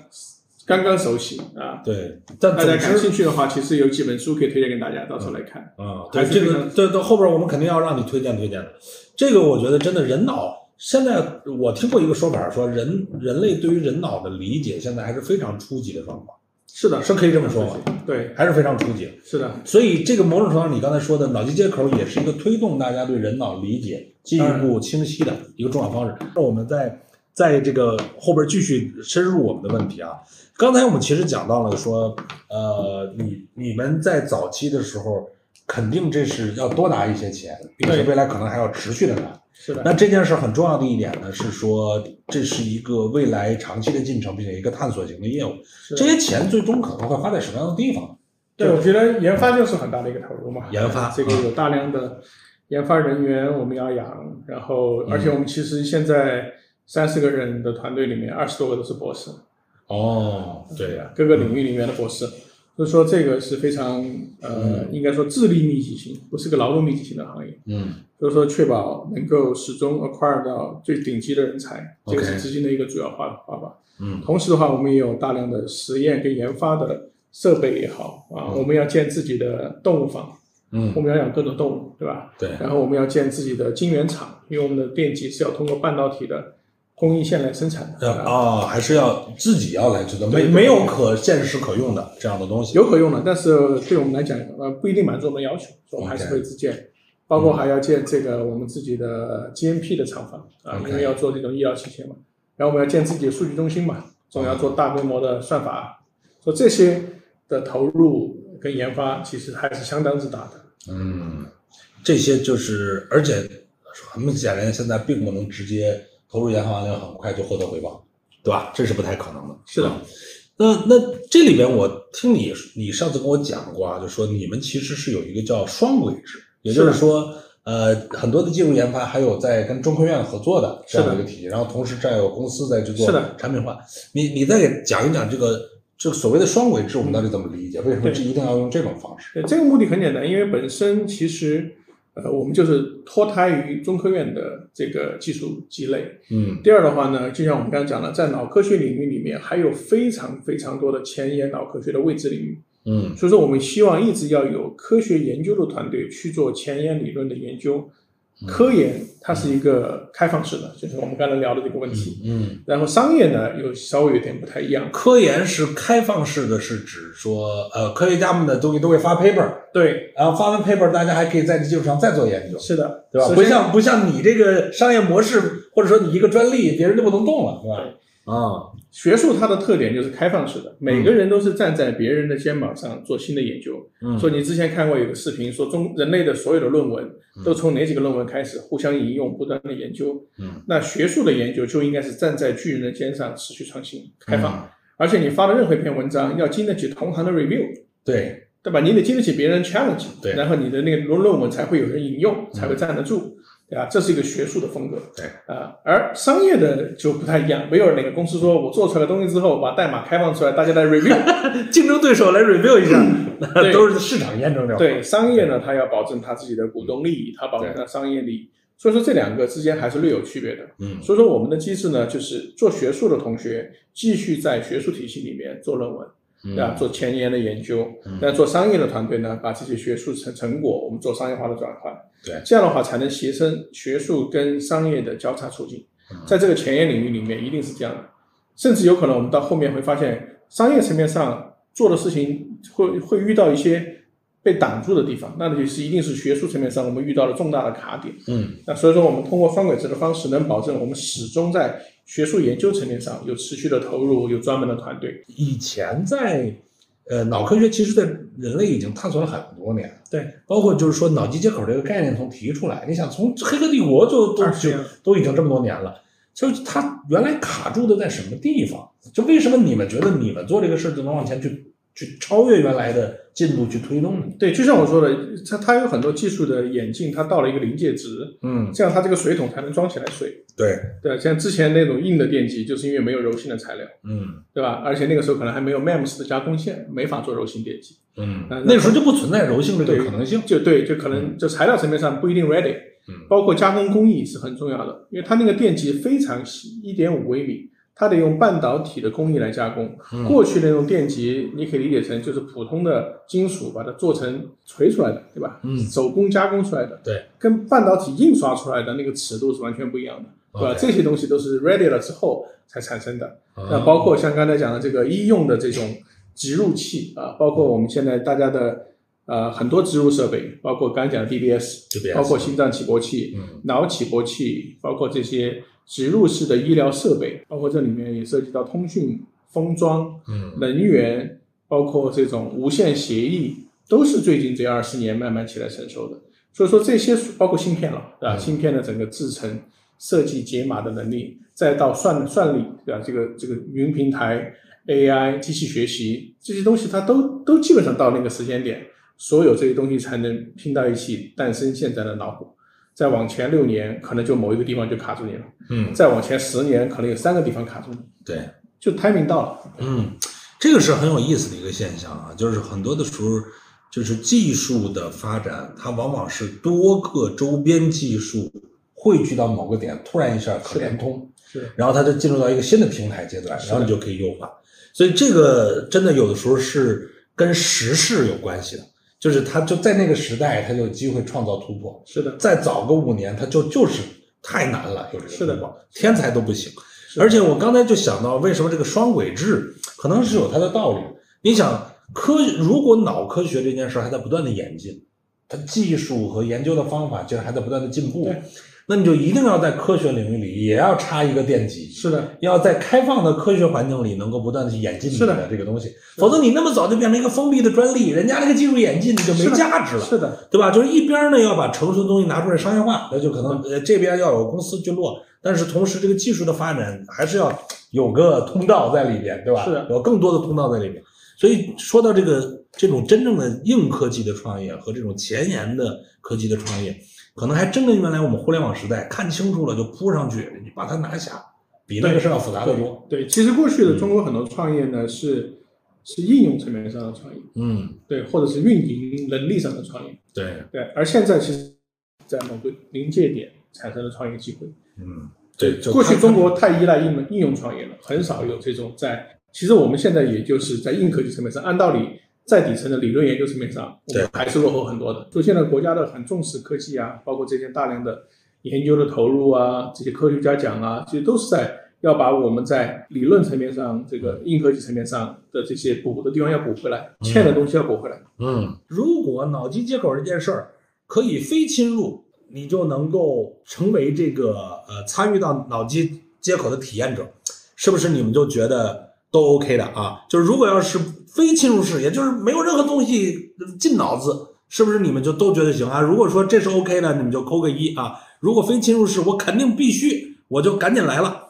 刚刚熟悉啊。对，但大家感兴趣的话，其实有几本书可以推荐给大家，到时候来看。啊，对这个，这到后边我们肯定要让你推荐推荐的。这个我觉得真的人脑，现在我听过一个说法，说人人类对于人脑的理解现在还是非常初级的状况。是的，是可以这么说吗？对，还是非常初级。是的，所以这个某种程度上，你刚才说的脑机接口也是一个推动大家对人脑理解进一步清晰的一个重要方式。那我们在在这个后边继续深入我们的问题啊。刚才我们其实讲到了说，呃，你你们在早期的时候，肯定这是要多拿一些钱，并且未来可能还要持续的拿。是的。那这件事很重要的一点呢，是说这是一个未来长期的进程，并且一个探索型的业务。这些钱最终可能会花在什么样的地方？对，我觉得研发就是很大的一个投入嘛。研发这个有大量的研发人员我们要养，然后而且我们其实现在三十个人的团队里面，二十多个都是博士。哦，对呀，各个领域里面的博士，所以说这个是非常呃，应该说智力密集型，不是个劳动密集型的行业。嗯，所以说确保能够始终 acquire 到最顶级的人才，这个是资金的一个主要方方法。嗯，同时的话，我们也有大量的实验跟研发的设备也好啊，我们要建自己的动物房，嗯，我们要养各种动物，对吧？对。然后我们要建自己的晶圆厂，因为我们的电极是要通过半导体的。供应线来生产的啊，还是要自己要来制造，没没有可现实可用的这样的东西。有可用的，但是对我们来讲，呃，不一定满足我们的要求，所以我们还是会自建。包括还要建这个我们自己的 GMP 的厂房啊，因为要做这种医疗器械嘛。然后我们要建自己的数据中心嘛，总要做大规模的算法。说这些的投入跟研发其实还是相当之大的。嗯，这些就是，而且很显然现在并不能直接。投入研发完了，很快就获得回报，对吧？这是不太可能的。是的，那那这里边我听你你上次跟我讲过啊，就说你们其实是有一个叫双轨制，也就是说，呃，很多的技术研发还有在跟中科院合作的这样的一个体系，然后同时占有公司在去做产品化。你你再给讲一讲这个这个所谓的双轨制，我们到底怎么理解？为什么这一定要用这种方式？这个目的很简单，因为本身其实。呃，我们就是脱胎于中科院的这个技术积累。嗯，第二的话呢，就像我们刚才讲的，在脑科学领域里面，还有非常非常多的前沿脑科学的未知领域。嗯，所以说我们希望一直要有科学研究的团队去做前沿理论的研究。科研它是一个开放式的，就是我们刚才聊的这个问题。嗯，然后商业呢又稍微有点不太一样。科研是开放式的，是指说，呃，科学家们的东西都会发 paper，对，然后发完 paper，大家还可以在这基础上再做研究。是的，对吧？不像不像你这个商业模式，或者说你一个专利，别人就不能动了，对吧？啊，学术它的特点就是开放式的，每个人都是站在别人的肩膀上做新的研究。嗯，说你之前看过有个视频，说中人类的所有的论文都从哪几个论文开始互相引用，不断的研究。嗯，那学术的研究就应该是站在巨人的肩上，持续创新、开放。而且你发的任何一篇文章要经得起同行的 review，对对吧？你得经得起别人 challenge，对，然后你的那个论论文才会有人引用，才会站得住。对啊，这是一个学术的风格。对啊，而商业的就不太一样。没有哪个公司说我做出来东西之后把代码开放出来，大家来 review，竞争对手来 review 一下 都是市场验证的。对商业呢，它要保证它自己的股东利益，它保证它商业利益。所以说这两个之间还是略有区别的。嗯，所以说我们的机制呢，就是做学术的同学继续在学术体系里面做论文。啊，做前沿的研究，那做商业的团队呢，把这些学术成成果，我们做商业化的转换。对，这样的话才能提升学术跟商业的交叉促进。在这个前沿领域里面，一定是这样的。甚至有可能我们到后面会发现，商业层面上做的事情会会遇到一些被挡住的地方，那就是一定是学术层面上我们遇到了重大的卡点。嗯，那所以说我们通过双轨制的方式，能保证我们始终在。学术研究层面上有持续的投入，有专门的团队。以前在，呃，脑科学其实在人类已经探索了很多年。对，包括就是说脑机接口这个概念从提出来，你想从黑客帝国就都就都已经这么多年了，就是它原来卡住的在什么地方？就为什么你们觉得你们做这个事就能往前去？去超越原来的进度去推动的。对，就像我说的，它它有很多技术的演进，它到了一个临界值，嗯，这样它这个水桶才能装起来水。对。对，像之前那种硬的电机，就是因为没有柔性的材料，嗯，对吧？而且那个时候可能还没有 MEMS 的加工线，没法做柔性电机，嗯，那时候就不存在柔性这个可能性，就对，就可能就材料层面上不一定 ready，嗯，包括加工工艺是很重要的，因为它那个电极非常细，一点五微米。它得用半导体的工艺来加工。过去那种电极，你可以理解成就是普通的金属把它做成锤出来的，对吧？嗯，手工加工出来的，对，跟半导体印刷出来的那个尺度是完全不一样的，对吧？这些东西都是 ready 了之后才产生的。那包括像刚才讲的这个医用的这种植入器啊，包括我们现在大家的呃很多植入设备，包括刚才讲的 DBS，包括心脏起搏器、脑起搏器，包括这些。植入式的医疗设备，包括这里面也涉及到通讯、封装、嗯能源，包括这种无线协议，都是最近这二十年慢慢起来成熟的。所以说这些包括芯片了，对吧？嗯芯片的整个制成、设计、解码的能力，再到算算力，对吧？这个这个云平台、AI、机器学习这些东西，它都都基本上到那个时间点，所有这些东西才能拼到一起，诞生现在的脑虎。再往前六年，可能就某一个地方就卡住你了；嗯，再往前十年，可能有三个地方卡住你，对，就 timing 到了。嗯，这个是很有意思的一个现象啊，就是很多的时候，就是技术的发展，它往往是多个周边技术汇聚到某个点，突然一下可联通，是的然后它就进入到一个新的平台阶段，然后你就可以优化。所以这个真的有的时候是跟时势有关系的，就是他就在那个时代，他就有机会创造突破。是的，再早个五年，他就就是太难了，有这个是的天才都不行。而且我刚才就想到，为什么这个双轨制可能是有它的道理。你想，科如果脑科学这件事还在不断的演进，它技术和研究的方法竟然还在不断的进步对，那你就一定要在科学领域里也要插一个电极，是的，要在开放的科学环境里能够不断的去演进你是的的这个东西，否则你那么早就变成一个封闭的专利，人家那个技术演进你就没价值了。是的，对吧？就是一边呢要把成熟的东西拿出来商业化，那就可能呃这边要有公司去落，但是同时这个技术的发展还是要有个通道在里边，对吧？是的有更多的通道在里边。所以说到这个这种真正的硬科技的创业和这种前沿的科技的创业，可能还真跟原来我们互联网时代看清楚了就扑上去，你把它拿下，比那个事儿要复杂得多。对，其实过去的中国很多创业呢是是应用层面上的创业，嗯，对，或者是运营能力上的创业，对，对，而现在其实，在某个临界点产生了创业机会。嗯，对，过去中国太依赖应应用创业了，很少有这种在。其实我们现在也就是在硬科技层面上，按道理在底层的理论研究层面上，我们还是落后很多的。所以现在国家的很重视科技啊，包括这些大量的研究的投入啊，这些科学家奖啊，其实都是在要把我们在理论层面上、这个硬科技层面上的这些补的地方要补回来，欠的东西要补回来。嗯，如果脑机接口这件事儿可以非侵入，你就能够成为这个呃参与到脑机接口的体验者，是不是？你们就觉得都 OK 的啊？就是如果要是非侵入式，也就是没有任何东西进脑子，是不是你们就都觉得行啊？如果说这是 OK 的，你们就扣个一啊。如果非侵入式，我肯定必须，我就赶紧来了。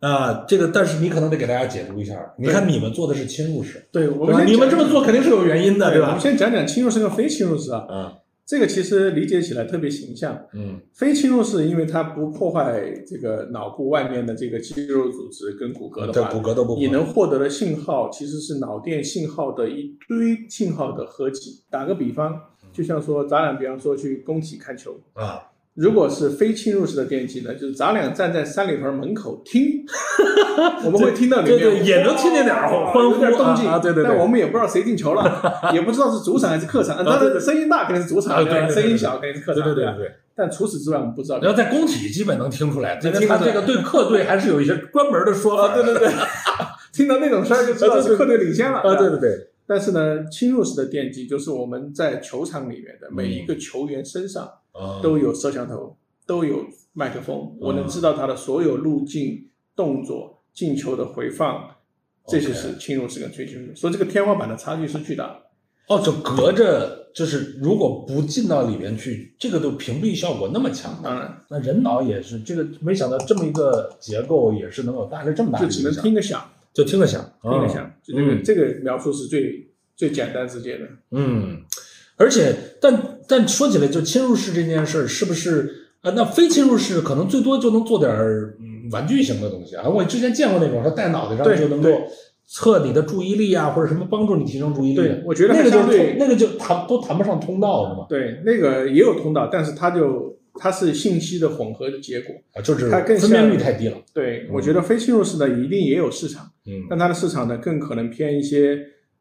啊，这个，但是你可能得给大家解读一下。你看你们做的是侵入式，对我？们你们这么做肯定是有原因的，对吧对我们？先讲讲侵入式跟非侵入式啊。嗯这个其实理解起来特别形象。嗯非侵入式，因为它不破坏这个脑部外面的这个肌肉组织跟骨骼的话，这骨骼都不破你能获得的信号其实是脑电信号的一堆信号的合集。打个比方，就像说咱俩，比方说去工体看球，啊，如果是非侵入式的电击呢，就是咱俩站在三里屯门口听，我们会听到里面对对也能听见点儿欢呼有点动静啊啊对对对但我们也不知道谁进球了，也不知道是主场还是客场。当然声音大肯定是主场，啊对声音小肯定是客场，对对对对。但除此之外，我们不知道。然后在工体基本能听出来，这个这个对客队还是有一些专门的说法。啊，对对对，听到那种声儿就知道是客队领先了。啊，对对对，但是呢，侵入式的电击就是我们在球场里面的每一个球员身上啊都有摄像头，都有麦克风，我能知道他的所有路径、动作、进球的回放，这些是侵入式跟非侵入式。所以这个天花板的差距是巨大。的。哦，就隔着，就是如果不进到里面去，这个都屏蔽效果那么强。当然，那人脑也是这个，没想到这么一个结构也是能够带来这么大的就只能，听个响，就听个响，听个响，这个嗯这个描述是最最简单直接的。嗯，而且，但但说起来，就侵入式这件事儿，是不是啊？那非侵入式可能最多就能做点儿嗯玩具型的东西啊。我之前见过那种，说戴脑袋上就能够测你的注意力啊，或者什么帮助你提升注意力。对我觉得那个就那个就谈都谈不上通道是吗？对，那个也有通道，但是它就它是信息的混合的结果。啊，就是它更分辨率太低了。对，嗯我觉得非侵入式的一定也有市场，嗯但它的市场呢更可能偏一些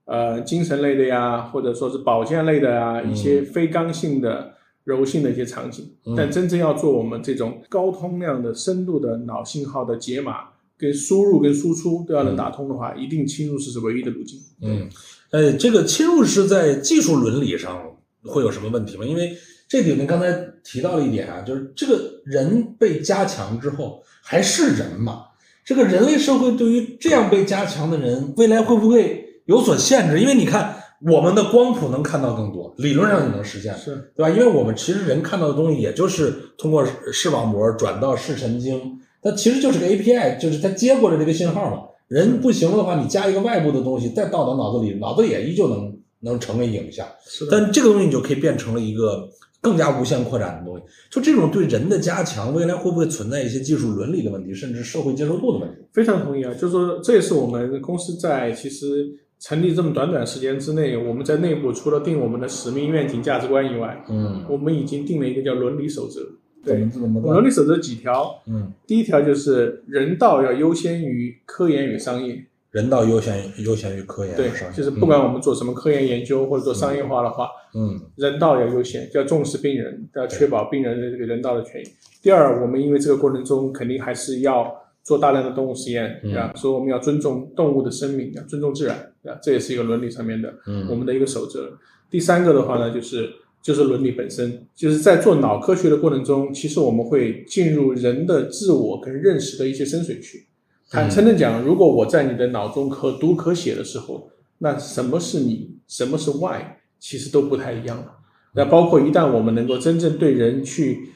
呃精神类的呀，或者说是保健类的呀，嗯一些非刚性的、柔性的一些场景。嗯但真正要做我们这种高通量的、深度的脑信号的解码，跟输入跟输出都要能打通的话，一定侵入式是唯一的路径。嗯，呃，这个侵入式在技术伦理上会有什么问题吗？因为这里面刚才提到了一点啊，就是这个人被加强之后还是人嘛？这个人类社会对于这样被加强的人，未来会不会有所限制？因为你看，我们的光谱能看到更多，理论上也能实现，是对吧？因为我们其实人看到的东西，也就是通过视网膜转到视神经，它其实就是个 API，就是它接过来这个信号嘛。人不行的话，你加一个外部的东西，再到到脑子里，脑子也依旧能能成为影像。是，但这个东西你就可以变成了一个更加无限扩展的东西。就这种对人的加强，未来会不会存在一些技术伦理的问题，甚至社会接受度的问题？非常同意啊，就是说这也是我们公司在其实成立这么短短时间之内，我们在内部除了定我们的使命、愿景、价值观以外，嗯，我们已经定了一个叫伦理守则。对伦理守则几条？嗯，第一条就是人道要优先于科研与商业。人道优先优先于科研对就是不管我们做什么科研研究或者做商业化的话，嗯人道要优先，要重视病人，要确保病人的这个人道的权益。第二，我们因为这个过程中肯定还是要做大量的动物实验，嗯对吧？所以我们要尊重动物的生命，要尊重自然，对吧？这也是一个伦理上面的嗯我们的一个守则。第三个的话呢，就是就是伦理本身，就是在做脑科学的过程中，其实我们会进入人的自我跟认识的一些深水区。坦诚的讲，如果我在你的脑中可读可写的时候，那什么是你，什么是 why，其实都不太一样了。那包括一旦我们能够真正对人去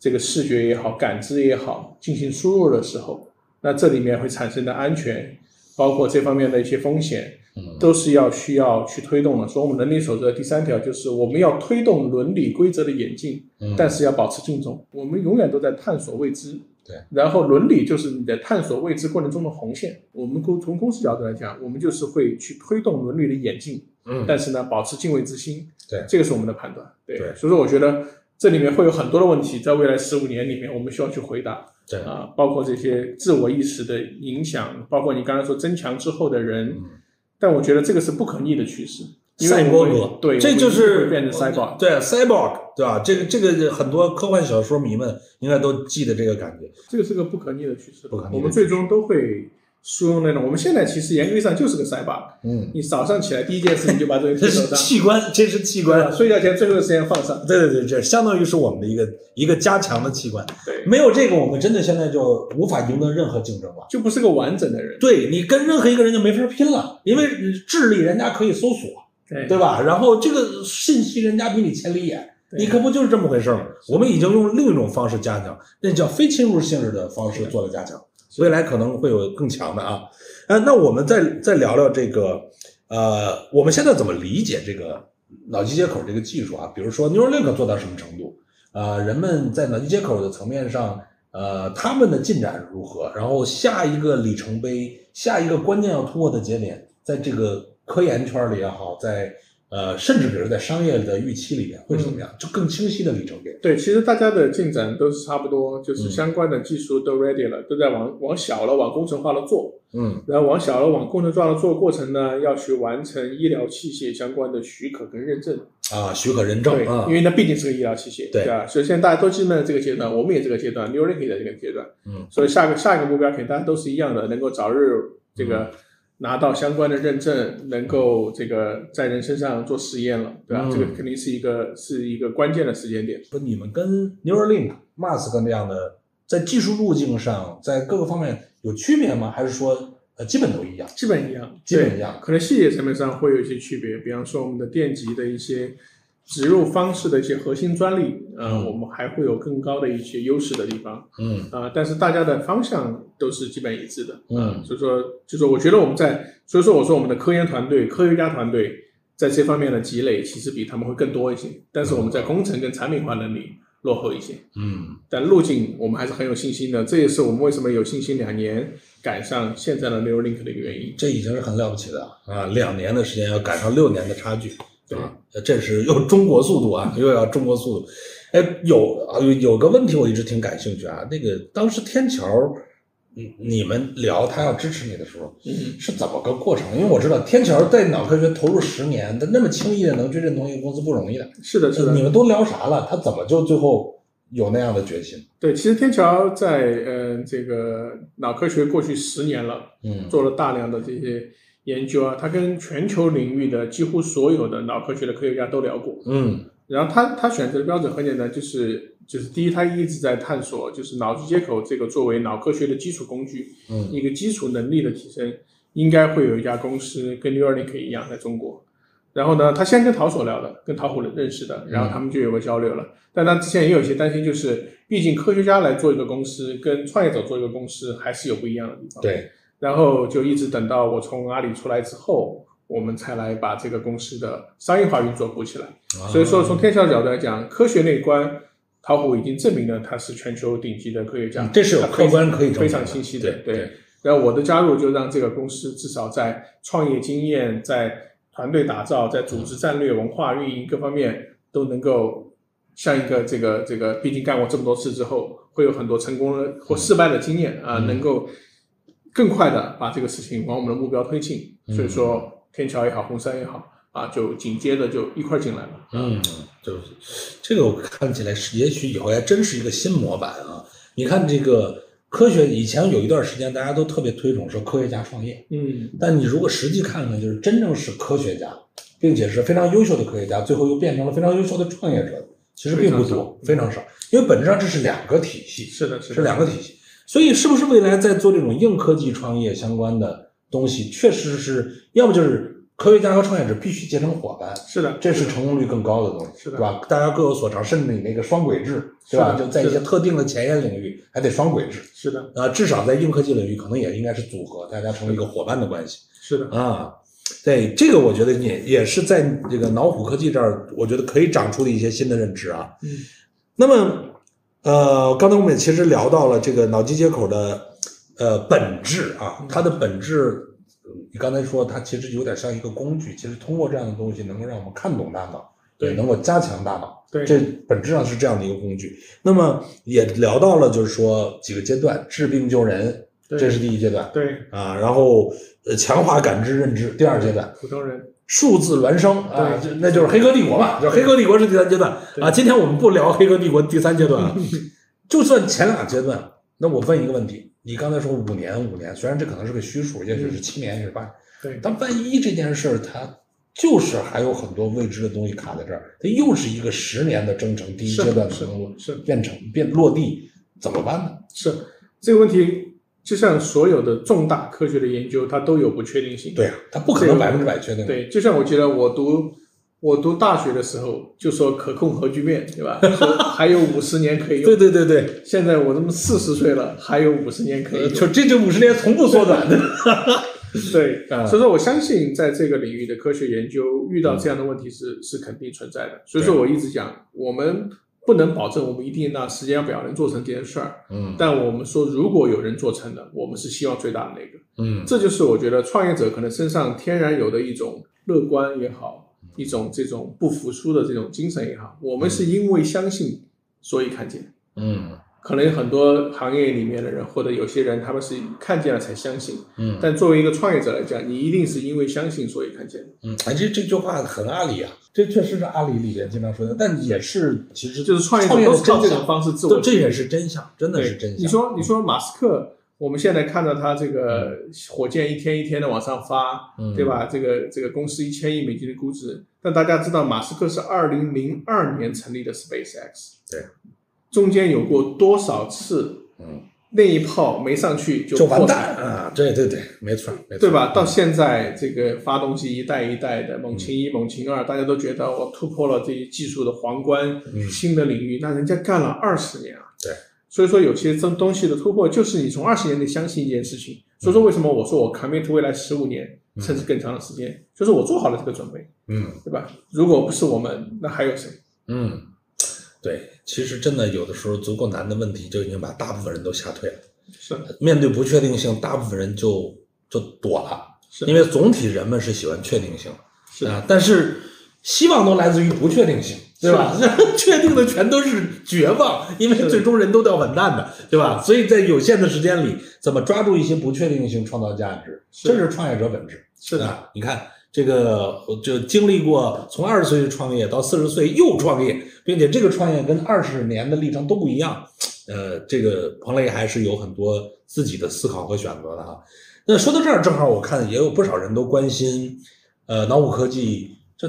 这个视觉也好、感知也好进行输入的时候，那这里面会产生的安全，包括这方面的一些风险，嗯都是要需要去推动的。所以，我们伦理守则第三条就是我们要推动伦理规则的演进，嗯，但是要保持敬重。我们永远都在探索未知。对，然后伦理就是你在探索未知过程中的红线。我们公从公司角度来讲，我们就是会去推动伦理的演进，嗯但是呢，保持敬畏之心。对这个是我们的判断。对，对所以说我觉得这里面会有很多的问题，在未来十五年里面，我们需要去回答。对啊，包括这些自我意识的影响，包括你刚才说增强之后的人，嗯但我觉得这个是不可逆的趋势。赛博格，对，这就是会变成 cyborg。对 cyborg，对吧？这个这个很多科幻小说迷们应该都记得这个感觉。这个是个不可逆的趋势，不可逆的我们最终都会输用那种。我们现在其实严格意义上就是个 cyborg，嗯，你早上起来第一件事情就把这个这上，器官，这是器官。睡觉前最后的时间放上。对对对，这相当于是我们的一个一个加强的器官。对，没有这个，我们真的现在就无法赢得任何竞争了。就不是个完整的人。对你跟任何一个人就没法拼了，因为智力人家可以搜索，对对吧？然后这个信息人家比你千里眼，你可不就是这么回事吗？我们已经用另一种方式加强，那叫非侵入性质的方式做了加强，未来可能会有更强的啊。呃，那我们再再聊聊这个，呃，我们现在怎么理解这个脑机接口这个技术啊？比如说 Neuralink 做到什么程度？呃，人们在脑机接口的层面上，呃，他们的进展如何？然后下一个里程碑，下一个关键要突破的节点，在这个科研圈里也好，在呃，甚至比如在商业的预期里面会是怎么样？就更清晰的里程碑。对，其实大家的进展都是差不多，就是嗯相关的技术都 ready 了，都在往往小了、往工程化了做。嗯然后往小了、往工程化了做的过程呢，要去完成医疗器械相关的许可跟认证。啊，许可认证对，啊因，为那毕竟是个医疗器械，对吧？所以现在大家都进入了这个阶段，我们也这个阶段，Neuralink 也在这个阶段，嗯，所以下个下一个目标肯定大家都是一样的，能够早日这嗯个拿到相关的认证，能够这个在人身上做实验了，对吧？嗯这个肯定是一个是一个关键的时间点。不你们跟 Neuralink、Mask 那样的在技术路径上，在各个方面有区别吗？还是说呃基本都一样？基本一样，基本一样可能细节层面上会有一些区别，比方说我们的电极的一些植入方式的一些核心专利，呃，嗯我们还会有更高的一些优势的地方。嗯啊、但是大家的方向都是基本一致的，嗯所以说，就是我觉得我们在，所以说我说我们的科研团队、科学家团队在这方面的积累，其实比他们会更多一些，但是我们在工程跟产品化能力落后一些，嗯但路径我们还是很有信心的，这也是我们为什么有信心两年赶上现在的 Neuralink 的一个原因。这已经是很了不起的啊！两年的时间要赶上六年的差距，对啊，这是又中国速度啊，又要中国速度。哎，有啊有有个问题我一直挺感兴趣啊，那个当时天桥，你你们聊他要支持你的时候，嗯，是怎么个过程？因为我知道天桥在脑科学投入十年，他那么轻易的能去认同一个公司不容易的。是的，是的你，们都聊啥了？他怎么就最后有那样的决心？对，其实天桥在呃这个脑科学过去十年了，嗯做了大量的这些研究啊，他跟全球领域的几乎所有的脑科学的科学家都聊过。嗯然后他他选择的标准很简单，就是就是第一，他一直在探索，就是脑机接口这个作为脑科学的基础工具，嗯一个基础能力的提升，应该会有一家公司跟 Neuralink 一样在中国。然后呢，他先跟陶所聊的，跟陶虎认识的，然后他们就有个交流了。但他之前也有一些担心，就是毕竟科学家来做一个公司，跟创业者做一个公司还是有不一样的地方。。对，然后就一直等到我从阿里出来之后，我们才来把这个公司的商业化运作补起来。所以说，从天桥的角度来讲，科学那一关，陶虎已经证明了他是全球顶级的科学家，嗯这是有客观可以非常清晰的。对对然后我的加入就让这个公司至少在创业经验、在团队打造、在组织战略、文化运营各方面都能够像一个这个这个，毕竟干过这么多次之后，会有很多成功的或失败的经验啊，嗯能够更快的把这个事情往我们的目标推进。嗯所以说，天桥也好，红杉也好啊，就紧接着就一块儿进来了。嗯，就是这个我看起来是，也许以后还真是一个新模板啊。你看这个科学，以前有一段时间大家都特别推崇说科学家创业，嗯但你如果实际看看，就是真正是科学家，并且是非常优秀的科学家，最后又变成了非常优秀的创业者，其实并不多，非常少。因为本质上这是两个体系，是的，是的，是两个体系。所以，是不是未来在做这种硬科技创业相关的东西，确实是要么就是科学家和创业者必须结成伙伴，是的，这是成功率更高的东西，是的对吧？大家各有所长，甚至你那个双轨制，对吧？就在一些特定的前沿领域，还得双轨制。是的，啊，至少在硬科技领域，可能也应该是组合，大家成为一个伙伴的关系是的，啊。对，这个我觉得也也是在这个脑虎科技这儿，我觉得可以长出的一些新的认知啊。嗯那么，呃，刚才我们也其实聊到了这个脑机接口的呃本质啊，它的本质，呃你刚才说它其实有点像一个工具，其实通过这样的东西能够让我们看懂大脑，对能够加强大脑。对，这本质上是这样的一个工具。那么也聊到了，就是说几个阶段，治病救人，对这是第一阶段对啊。然后呃，强化感知认知，第二阶段，普通人，数字孪生啊，对这那就是黑客帝国嘛，就黑客帝国是第三阶段啊。今天我们不聊黑客帝国第三阶段啊，就算前两阶段，那我问一个问题，你刚才说五年五年，虽然这可能是个虚数，也许是七年，也许是八年，对，但万一这件事儿它就是还有很多未知的东西卡在这儿，它又是一个十年的征程，第一阶段是能够是变成变落地，怎么办呢？是这个问题，就像所有的重大科学的研究，它都有不确定性。对啊，它不可能百分之百确定。，对，就像我记得我读我读大学的时候，就说可控核聚变，对吧？说还有五十年可以用。对对对对，现在我这么四十岁了，还有五十年可以用。就这这五十年从不缩短的。对，啊所以说我相信在这个领域的科学研究遇到这样的问题是、是肯定存在的。所以说我一直讲，我们不能保证我们一定让时间表能做成这件事儿，嗯。但我们说如果有人做成了，我们是希望最大的那个。嗯。这就是我觉得创业者可能身上天然有的一种乐观也好，一种这种不服输的这种精神也好，我们是因为相信所以看见。嗯可能很多行业里面的人，或者有些人，他们是看见了才相信。嗯但作为一个创业者来讲，你一定是因为相信所以看见的。嗯，哎，这这句话很阿里啊，这确实是阿里里边经常说的，但也是其实就是创业者都是靠这种。方式自我对，这也是真相，真的是真相。你说，你说马斯克，我们现在看到他这个火箭一天一天的往上发，嗯对吧？这个这个公司一千亿美金的估值，但大家知道，马斯克是二零零二年成立的 SpaceX，对，中间有过多少次嗯，那一炮没上去就就完蛋啊！对对对，没错，没错，对吧？到现在这个发动机一代一代的猛禽一、猛禽二，大家都觉得我突破了这些技术的皇冠，嗯新的领域，那人家干了二十年啊。对，所以说有些这东西的突破，就是你从二十年内相信一件事情。所以说为什么我说我 commit 未来十五年甚至更长的时间，就是我做好了这个准备，嗯对吧？如果不是我们，那还有谁？嗯，对，其实真的有的时候足够难的问题，就已经把大部分人都吓退了。是面对不确定性，大部分人就就躲了，是因为总体人们是喜欢确定性是啊，但是希望都来自于不确定性，对吧？确定的全都是绝望，因为最终人都要完蛋的，对吧？所以在有限的时间里，怎么抓住一些不确定性，创造价值，是这是创业者本质。是的，啊，你看这个，就经历过从二十岁创业到四十岁又创业，并且这个创业跟二十年的历程都不一样。呃，这个彭磊还是有很多自己的思考和选择的哈。那说到这儿，正好我看也有不少人都关心，呃，脑武科技这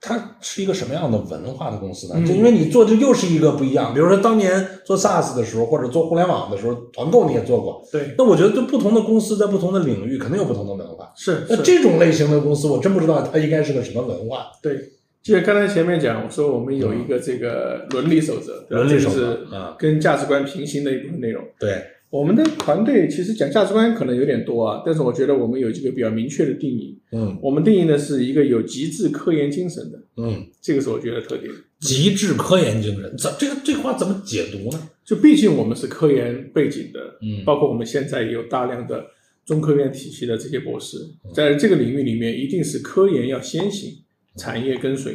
它是一个什么样的文化的公司呢？就因为你做的又是一个不一样，比如说当年做 SaaS 的时候，或者做互联网的时候，团购你也做过。对，那我觉得，就不同的公司在不同的领域，肯定有不同的文化。是，那这种类型的公司，我真不知道它应该是个什么文化。对，记得刚才前面讲，我说我们有一个这个伦理守则，伦理守则啊，跟价值观平行的一部分内容。对。我们的团队其实讲价值观可能有点多啊，但是我觉得我们有几个比较明确的定义。嗯，我们定义的是一个有极致科研精神的。嗯，这个是我觉得特点。极致科研精神，怎这个这个话怎么解读呢？就毕竟我们是科研背景的，嗯，包括我们现在也有大量的中科院体系的这些博士，在这个领域里面，一定是科研要先行，产业跟随，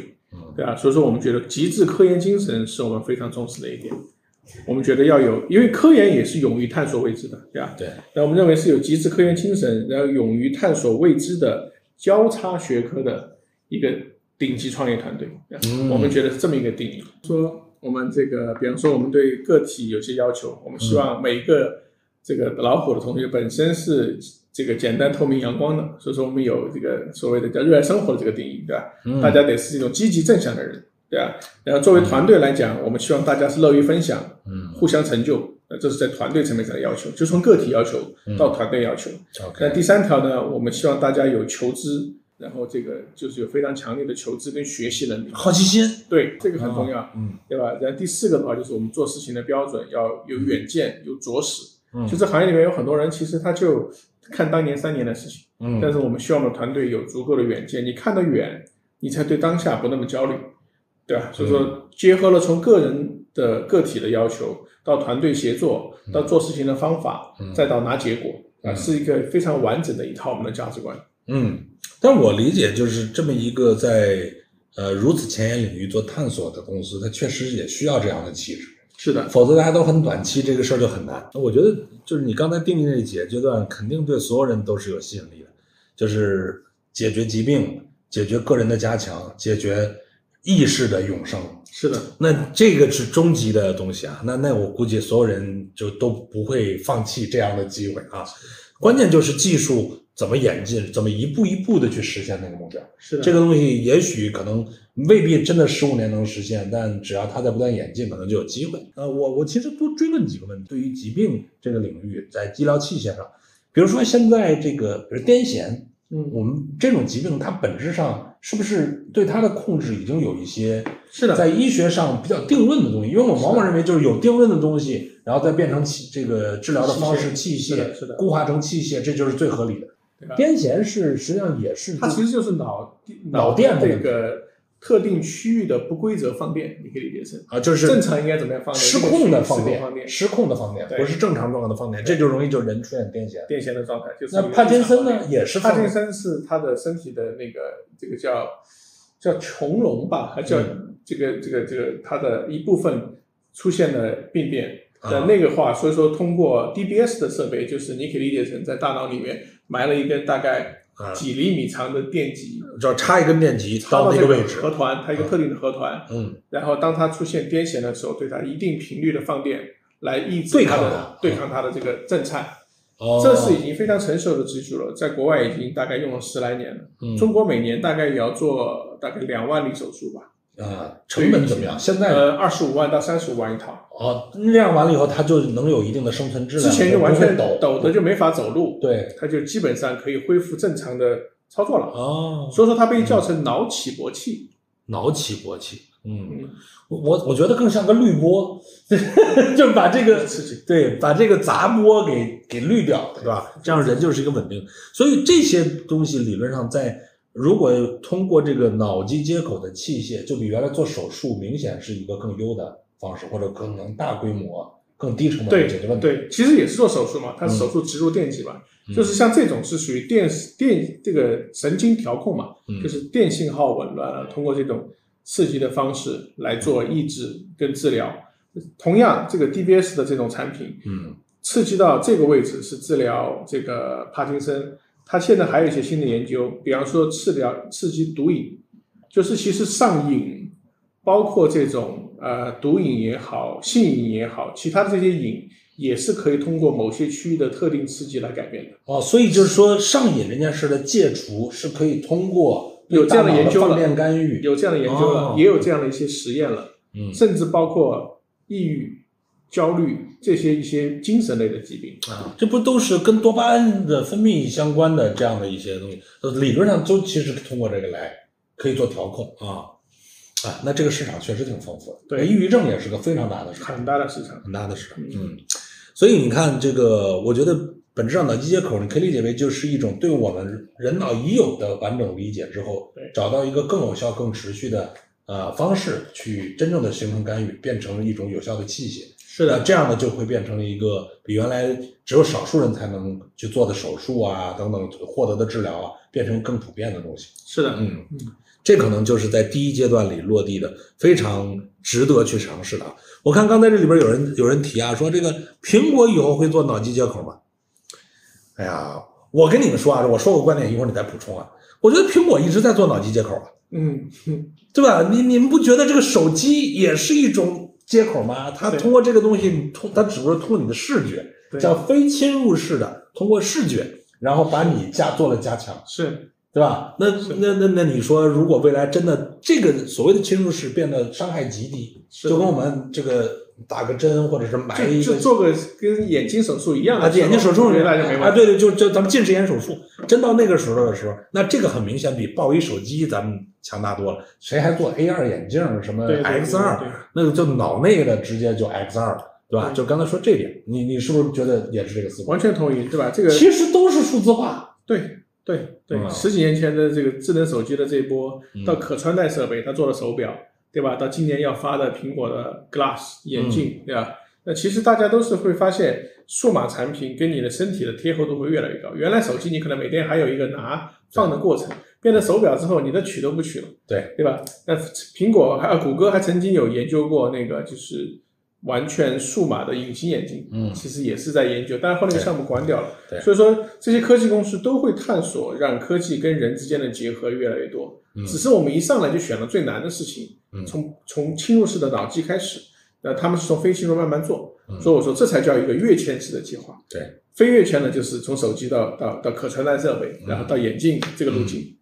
对吧？所以说，我们觉得极致科研精神是我们非常重视的一点。我们觉得要有，因为科研也是勇于探索未知的，对吧？对。那我们认为是有极致科研精神，然后勇于探索未知的交叉学科的一个顶级创业团队。嗯。我们觉得是这么一个定义。说我们这个，比方说我们对个体有些要求，我们希望每个这个老虎的同学本身是这个简单、透明、阳光的，所以说我们有这个所谓的叫热爱生活的这个定义，对吧？嗯。大家得是一种积极正向的人。对啊，然后作为团队来讲，我们希望大家是乐于分享，嗯，互相成就，呃，这是在团队层面上的要求，就从个体要求到团队要求。那第三条呢，我们希望大家有求知，然后这个就是有非常强烈的求知跟学习能力，好奇心，对，这个很重要，嗯，对吧？然后第四个的话，就是我们做事情的标准要有远见，有着实。嗯，就这行业里面有很多人，其实他就看当年三年的事情，嗯，但是我们希望我们团队有足够的远见，你看得远，你才对当下不那么焦虑。对吧？所以说，结合了从个人的个体的要求，到团队协作，到做事情的方法，再到拿结果，啊，是一个非常完整的一套我们的价值观。嗯，但我理解就是这么一个在呃如此前沿领域做探索的公司，它确实也需要这样的气质。是的，否则大家都很短期，这个事儿就很难。我觉得就是你刚才定义那几个阶段，肯定对所有人都是有吸引力的，就是解决疾病，解决个人的加强，解决。意识的永生是的，那这个是终极的东西啊，那那我估计所有人就都不会放弃这样的机会啊。关键就是技术怎么演进，怎么一步一步的去实现那个目标。是的，这个东西也许可能未必真的十五年能实现，但只要它在不断演进，可能就有机会。呃，我我其实多追问几个问题，对于疾病这个领域，在医疗器械上，比如说现在这个，比如癫痫。嗯，我们这种疾病，它本质上是不是对它的控制已经有一些是的，在医学上比较定论的东西？因为我往往认为，就是有定论的东西，然后再变成器这个治疗的方式器械，是的，固化成器械，这就是最合理的。癫痫是实际上也是，它其实就是脑脑电这个。特定区域的不规则放电，你可以理解成啊，就是正常应该怎么样放电？失控的放电，失控的放电，不是正常状态的放电，这就容易就人出现癫痫。癫痫的状态就是。那帕金森呢？也是帕金森是他的身体的那个这个叫叫穹隆吧，还叫这个这个这个他的一部分出现了病变。的那个话，所以说通过 DBS 的设备，就是你可以理解成在大脑里面埋了一根大概。几厘米长的电极，只要插一根电极到那个位置，核团，它一个特定的核团，嗯，然后当它出现癫痫的时候，对它一定频率的放电来抑制对抗的对抗它的这个震颤，哦，这是已经非常成熟的技术了，在国外已经大概用了十来年了，嗯，中国每年大概也要做大概两万例手术吧。啊，成本怎么样？现在呃，二十五万到三十五万一套。哦，那样完了以后，它就能有一定的生存质量。之前就完全抖抖的就没法走路，对，它就基本上可以恢复正常的操作了。哦，所以说它被叫成脑起搏器。脑起搏器，嗯，我我觉得更像个滤波，就把这个，对，把这个杂波给给滤掉，对吧？这样人就是一个稳定。所以这些东西理论上在。如果通过这个脑机接口的器械，就比原来做手术明显是一个更优的方式，或者更能大规模、更低成本的解决问题。对，其实也是做手术嘛，它手术植入电极嘛，就是像这种是属于电电这个神经调控嘛，就是电信号紊乱了，通过这种刺激的方式来做抑制跟治疗。同样，这个 DBS 的这种产品，嗯，刺激到这个位置是治疗这个帕金森。他现在还有一些新的研究，比方说治疗刺激毒瘾，就是其实上瘾，包括这种呃毒瘾也好，性瘾也好，其他的这些瘾也是可以通过某些区域的特定刺激来改变的。哦，所以就是说上瘾这件事的戒除是可以通过有这样的研究了，干预有这样的研究了，也有这样的一些实验了，嗯，甚至包括抑郁、焦虑这些一些精神类的疾病啊，这不都是跟多巴胺的分泌相关的这样的一些东西？理论上都其实通过这个来可以做调控啊。啊，那这个市场确实挺丰富的。对，抑郁症也是个非常大的市场，很大的市场，很大的市场。嗯，所以你看，这个我觉得本质上脑机接口，你可以理解为就是一种对我们人脑已有的完整理解之后，找到一个更有效、更持续的呃方式，去真正的形成干预，变成一种有效的器械。是的，这样呢就会变成了一个比原来只有少数人才能去做的手术啊等等获得的治疗啊，变成更普遍的东西。是的，嗯嗯。这可能就是在第一阶段里落地的，非常值得去尝试的。我看刚才这里边有人有人提啊，说这个苹果以后会做脑机接口吗？哎呀，我跟你们说啊，我说个观点，一会儿你再补充啊。我觉得苹果一直在做脑机接口啊，嗯，对吧？你你们不觉得这个手机也是一种接口吗？它通过这个东西，通它只不过通过你的视觉，叫非侵入式的，通过视觉，然后把你加做了加强，是。对吧？那那那那你说，如果未来真的这个所谓的侵入式变得伤害极低，就跟我们这个打个针或者是埋一个就做个跟眼睛手术一样的眼睛手术原来就没啊，对对，就就咱们近视眼手术，真到那个时候的时候，那这个很明显比抱一手机咱们强大多了。谁还做 A 二眼镜什么 X 二，那个就脑内的直接就 X 二了，对吧？就刚才说这点，你你是不是觉得也是这个思路？完全同意，对吧？这个其实都是数字化，对。对对，十几年前的这个智能手机的这一波，到可穿戴设备，它做了手表，对吧？到今年要发的苹果的 Glass 眼镜，对吧？那其实大家都是会发现，数码产品跟你的身体的贴合度会越来越高。原来手机你可能每天还有一个拿放的过程，变成手表之后，你的取都不取了，对对吧？那苹果还有谷歌还曾经有研究过那个就是。完全数码的隐形眼镜，嗯，其实也是在研究，但是后那个项目关掉了。对，所以说这些科技公司都会探索让科技跟人之间的结合越来越多。嗯，只是我们一上来就选了最难的事情，嗯，从从侵入式的脑机开始，那他们是从非侵入慢慢做，所以我说这才叫一个跃迁式的计划。对，非跃迁呢，就是从手机到到到可穿戴设备，然后到眼镜这个路径，嗯，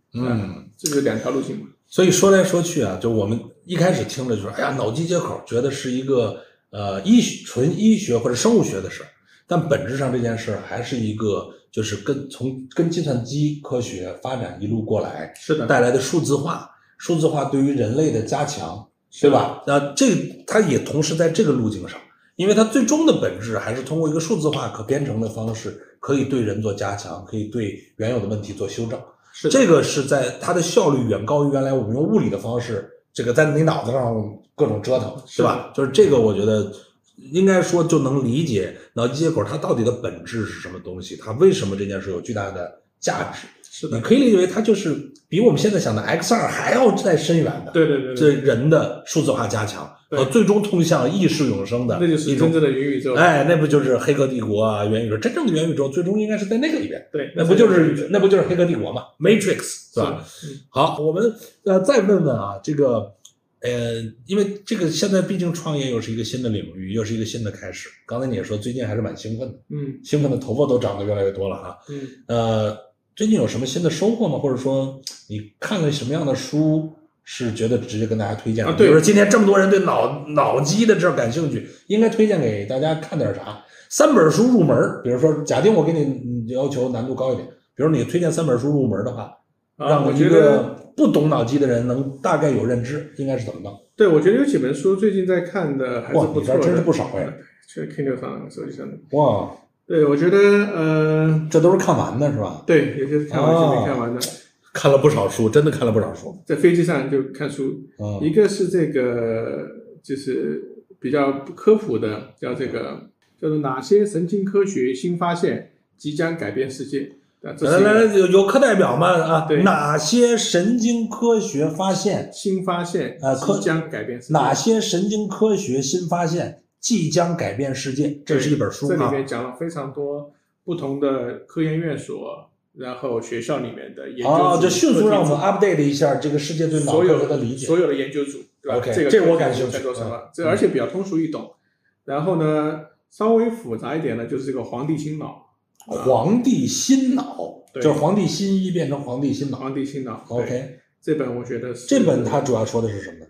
这是两条路径嘛。所以说来说去啊，就我们一开始听着就是，哎呀，脑机接口，觉得是一个。呃，医学纯医学或者生物学的事儿，但本质上这件事儿还是一个，就是跟从跟计算机科学发展一路过来，是的，带来的数字化，数字化对于人类的加强，对吧？那这它也同时在这个路径上，因为它最终的本质还是通过一个数字化可编程的方式，可以对人做加强，可以对原有的问题做修正。是这个是在它的效率远高于原来我们用物理的方式。这个在你脑子上各种折腾，是吧？就是这个，我觉得应该说就能理解脑机接口它到底的本质是什么东西，它为什么这件事有巨大的价值。是的，你可以理解为它就是比我们现在想的 X 二还要再深远的。对对对，这人的数字化加强和最终通向意识永生的，那就是真正的元宇宙。哎，那不就是黑客帝国啊？元宇宙真正的元宇宙最终应该是在那个里边。对，那不就是那不就是黑客帝国嘛？Matrix 是吧？好，我们呃再问问啊，这个呃，因为这个现在毕竟创业又是一个新的领域，又是一个新的开始。刚才你也说最近还是蛮兴奋的，嗯，兴奋的头发都长得越来越多了哈。嗯，呃。最近有什么新的收获吗？或者说你看了什么样的书是觉得直接跟大家推荐的？比如说今天这么多人对脑脑机的这感兴趣，应该推荐给大家看点啥？三本书入门，比如说，假定我给你要求难度高一点，比如你推荐三本书入门的话，让我一个不懂脑机的人能大概有认知，应该是怎么弄？对，我觉得有几本书最近在看的还是不错的，真是不少哎，在 Kindle 上、手机上的。哇。对，我觉得，呃，这都是看完的，是吧？对，有些是看完，有些没看完的。看了不少书，真的看了不少书。在飞机上就看书，一个是这个，就是比较科普的，叫这个，叫做哪些神经科学新发现即将改变世界？来来来，有有课代表吗？啊，哪些神经科学发现新发现啊，即将改变世界？哪些神经科学新发现？即将改变世界，这是一本书这里面讲了非常多不同的科研院所，然后学校里面的研究哦，就迅速让我们 update 一下这个世界对脑科学的理解。所有的研究组，对吧？OK，这个这我感兴趣。在做什么？这而且比较通俗易懂。然后呢，稍微复杂一点呢，就是这个皇帝新脑。皇帝新脑，就是皇帝新一变成皇帝新脑。皇帝新脑。OK，这本我觉得是这本它主要说的是什么呢？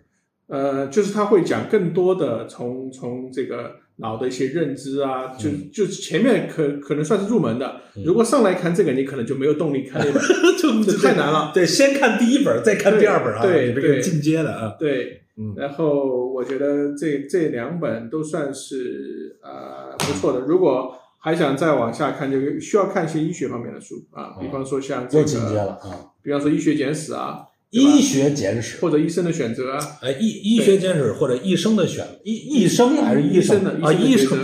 呃，就是他会讲更多的从从这个脑的一些认知啊，就嗯就前面可可能算是入门的。如果上来看这个，你可能就没有动力看那本，就这太难了。对，先看第一本，再看第二本啊，对这个进阶的啊，对，嗯然后我觉得这这两本都算是呃不错的。如果还想再往下看，就需要看一些医学方面的书啊，比方说像这又进阶个，了啊。比方说医学简史啊，医学简史，或者医生的选择啊，哎，医医学简史或者医生的选医医生还是医医生的啊？医生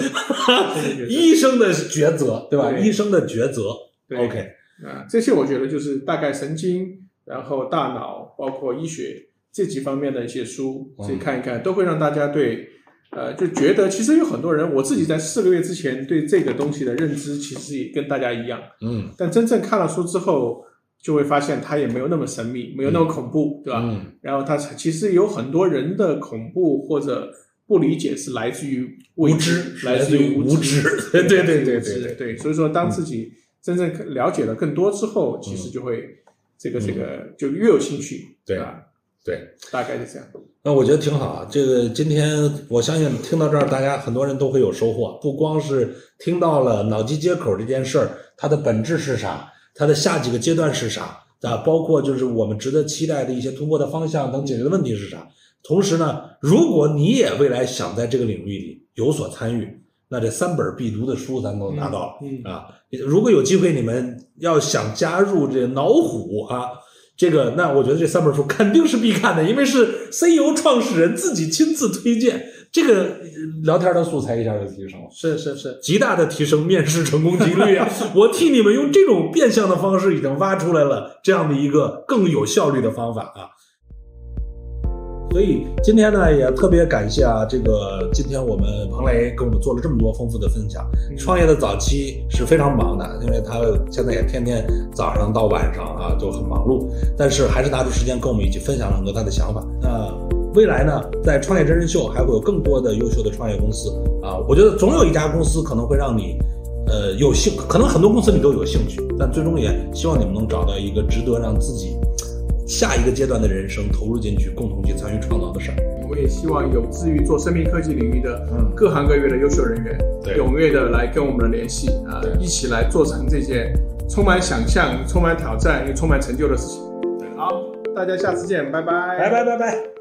医生的抉择医生的抉择对吧？对。医生的抉择。对，OK，啊，这些我觉得就是大概神经，然后大脑，包括医学这几方面的一些书，嗯。自己看一看，都会让大家对，呃，就觉得其实有很多人，我自己在四个月之前对这个东西的认知其实也跟大家一样，嗯。但真正看了书之后，就会发现它也没有那么神秘，没有那么恐怖，对吧？嗯然后它其实有很多人的恐怖或者不理解是来自于未无知来来自于于无知 对对对对 对对对。所以说，当自己真正了解了更多之后，其实就会这个这个就越有兴趣，对吧？对。大概是这样。那我觉得挺好啊。这个今天我相信听到这儿，大家很多人都会有收获。不光是听到了脑机接口这件事儿，它的本质是啥，它的下几个阶段是啥啊，包括就是我们值得期待的一些突破的方向等解决的问题是啥。同时呢，如果你也未来想在这个领域里有所参与，那这三本必读的书咱都拿到了。嗯啊，如果有机会你们要想加入这老虎啊，这个那我觉得这三本书肯定是必看的，因为是 CEO 创始人自己亲自推荐，这个呃聊天的素材一下就提升了。是是是，极大的提升面试成功几率啊！我替你们用这种变相的方式已经挖出来了这样的一个更有效率的方法啊！所以今天呢，也特别感谢啊，这个今天我们彭雷跟我们做了这么多丰富的分享。创业的早期是非常忙的，因为他现在也天天早上到晚上啊就很忙碌，但是还是拿出时间跟我们一起分享了很多他的想法。那未来呢，在创业真人秀还会有更多的优秀的创业公司啊，我觉得总有一家公司可能会让你。呃，有兴，可能很多公司你都有兴趣，但最终也希望你们能找到一个值得让自己下一个阶段的人生投入进去，共同去参与创造的事儿。我们也希望有志于做生命科技领域的嗯各行各业的优秀人员，对踊跃的来跟我们的联系啊对，一起来做成这件充满想象、充满挑战又充满成就的事情。好，大家下次见，拜拜，拜拜拜拜。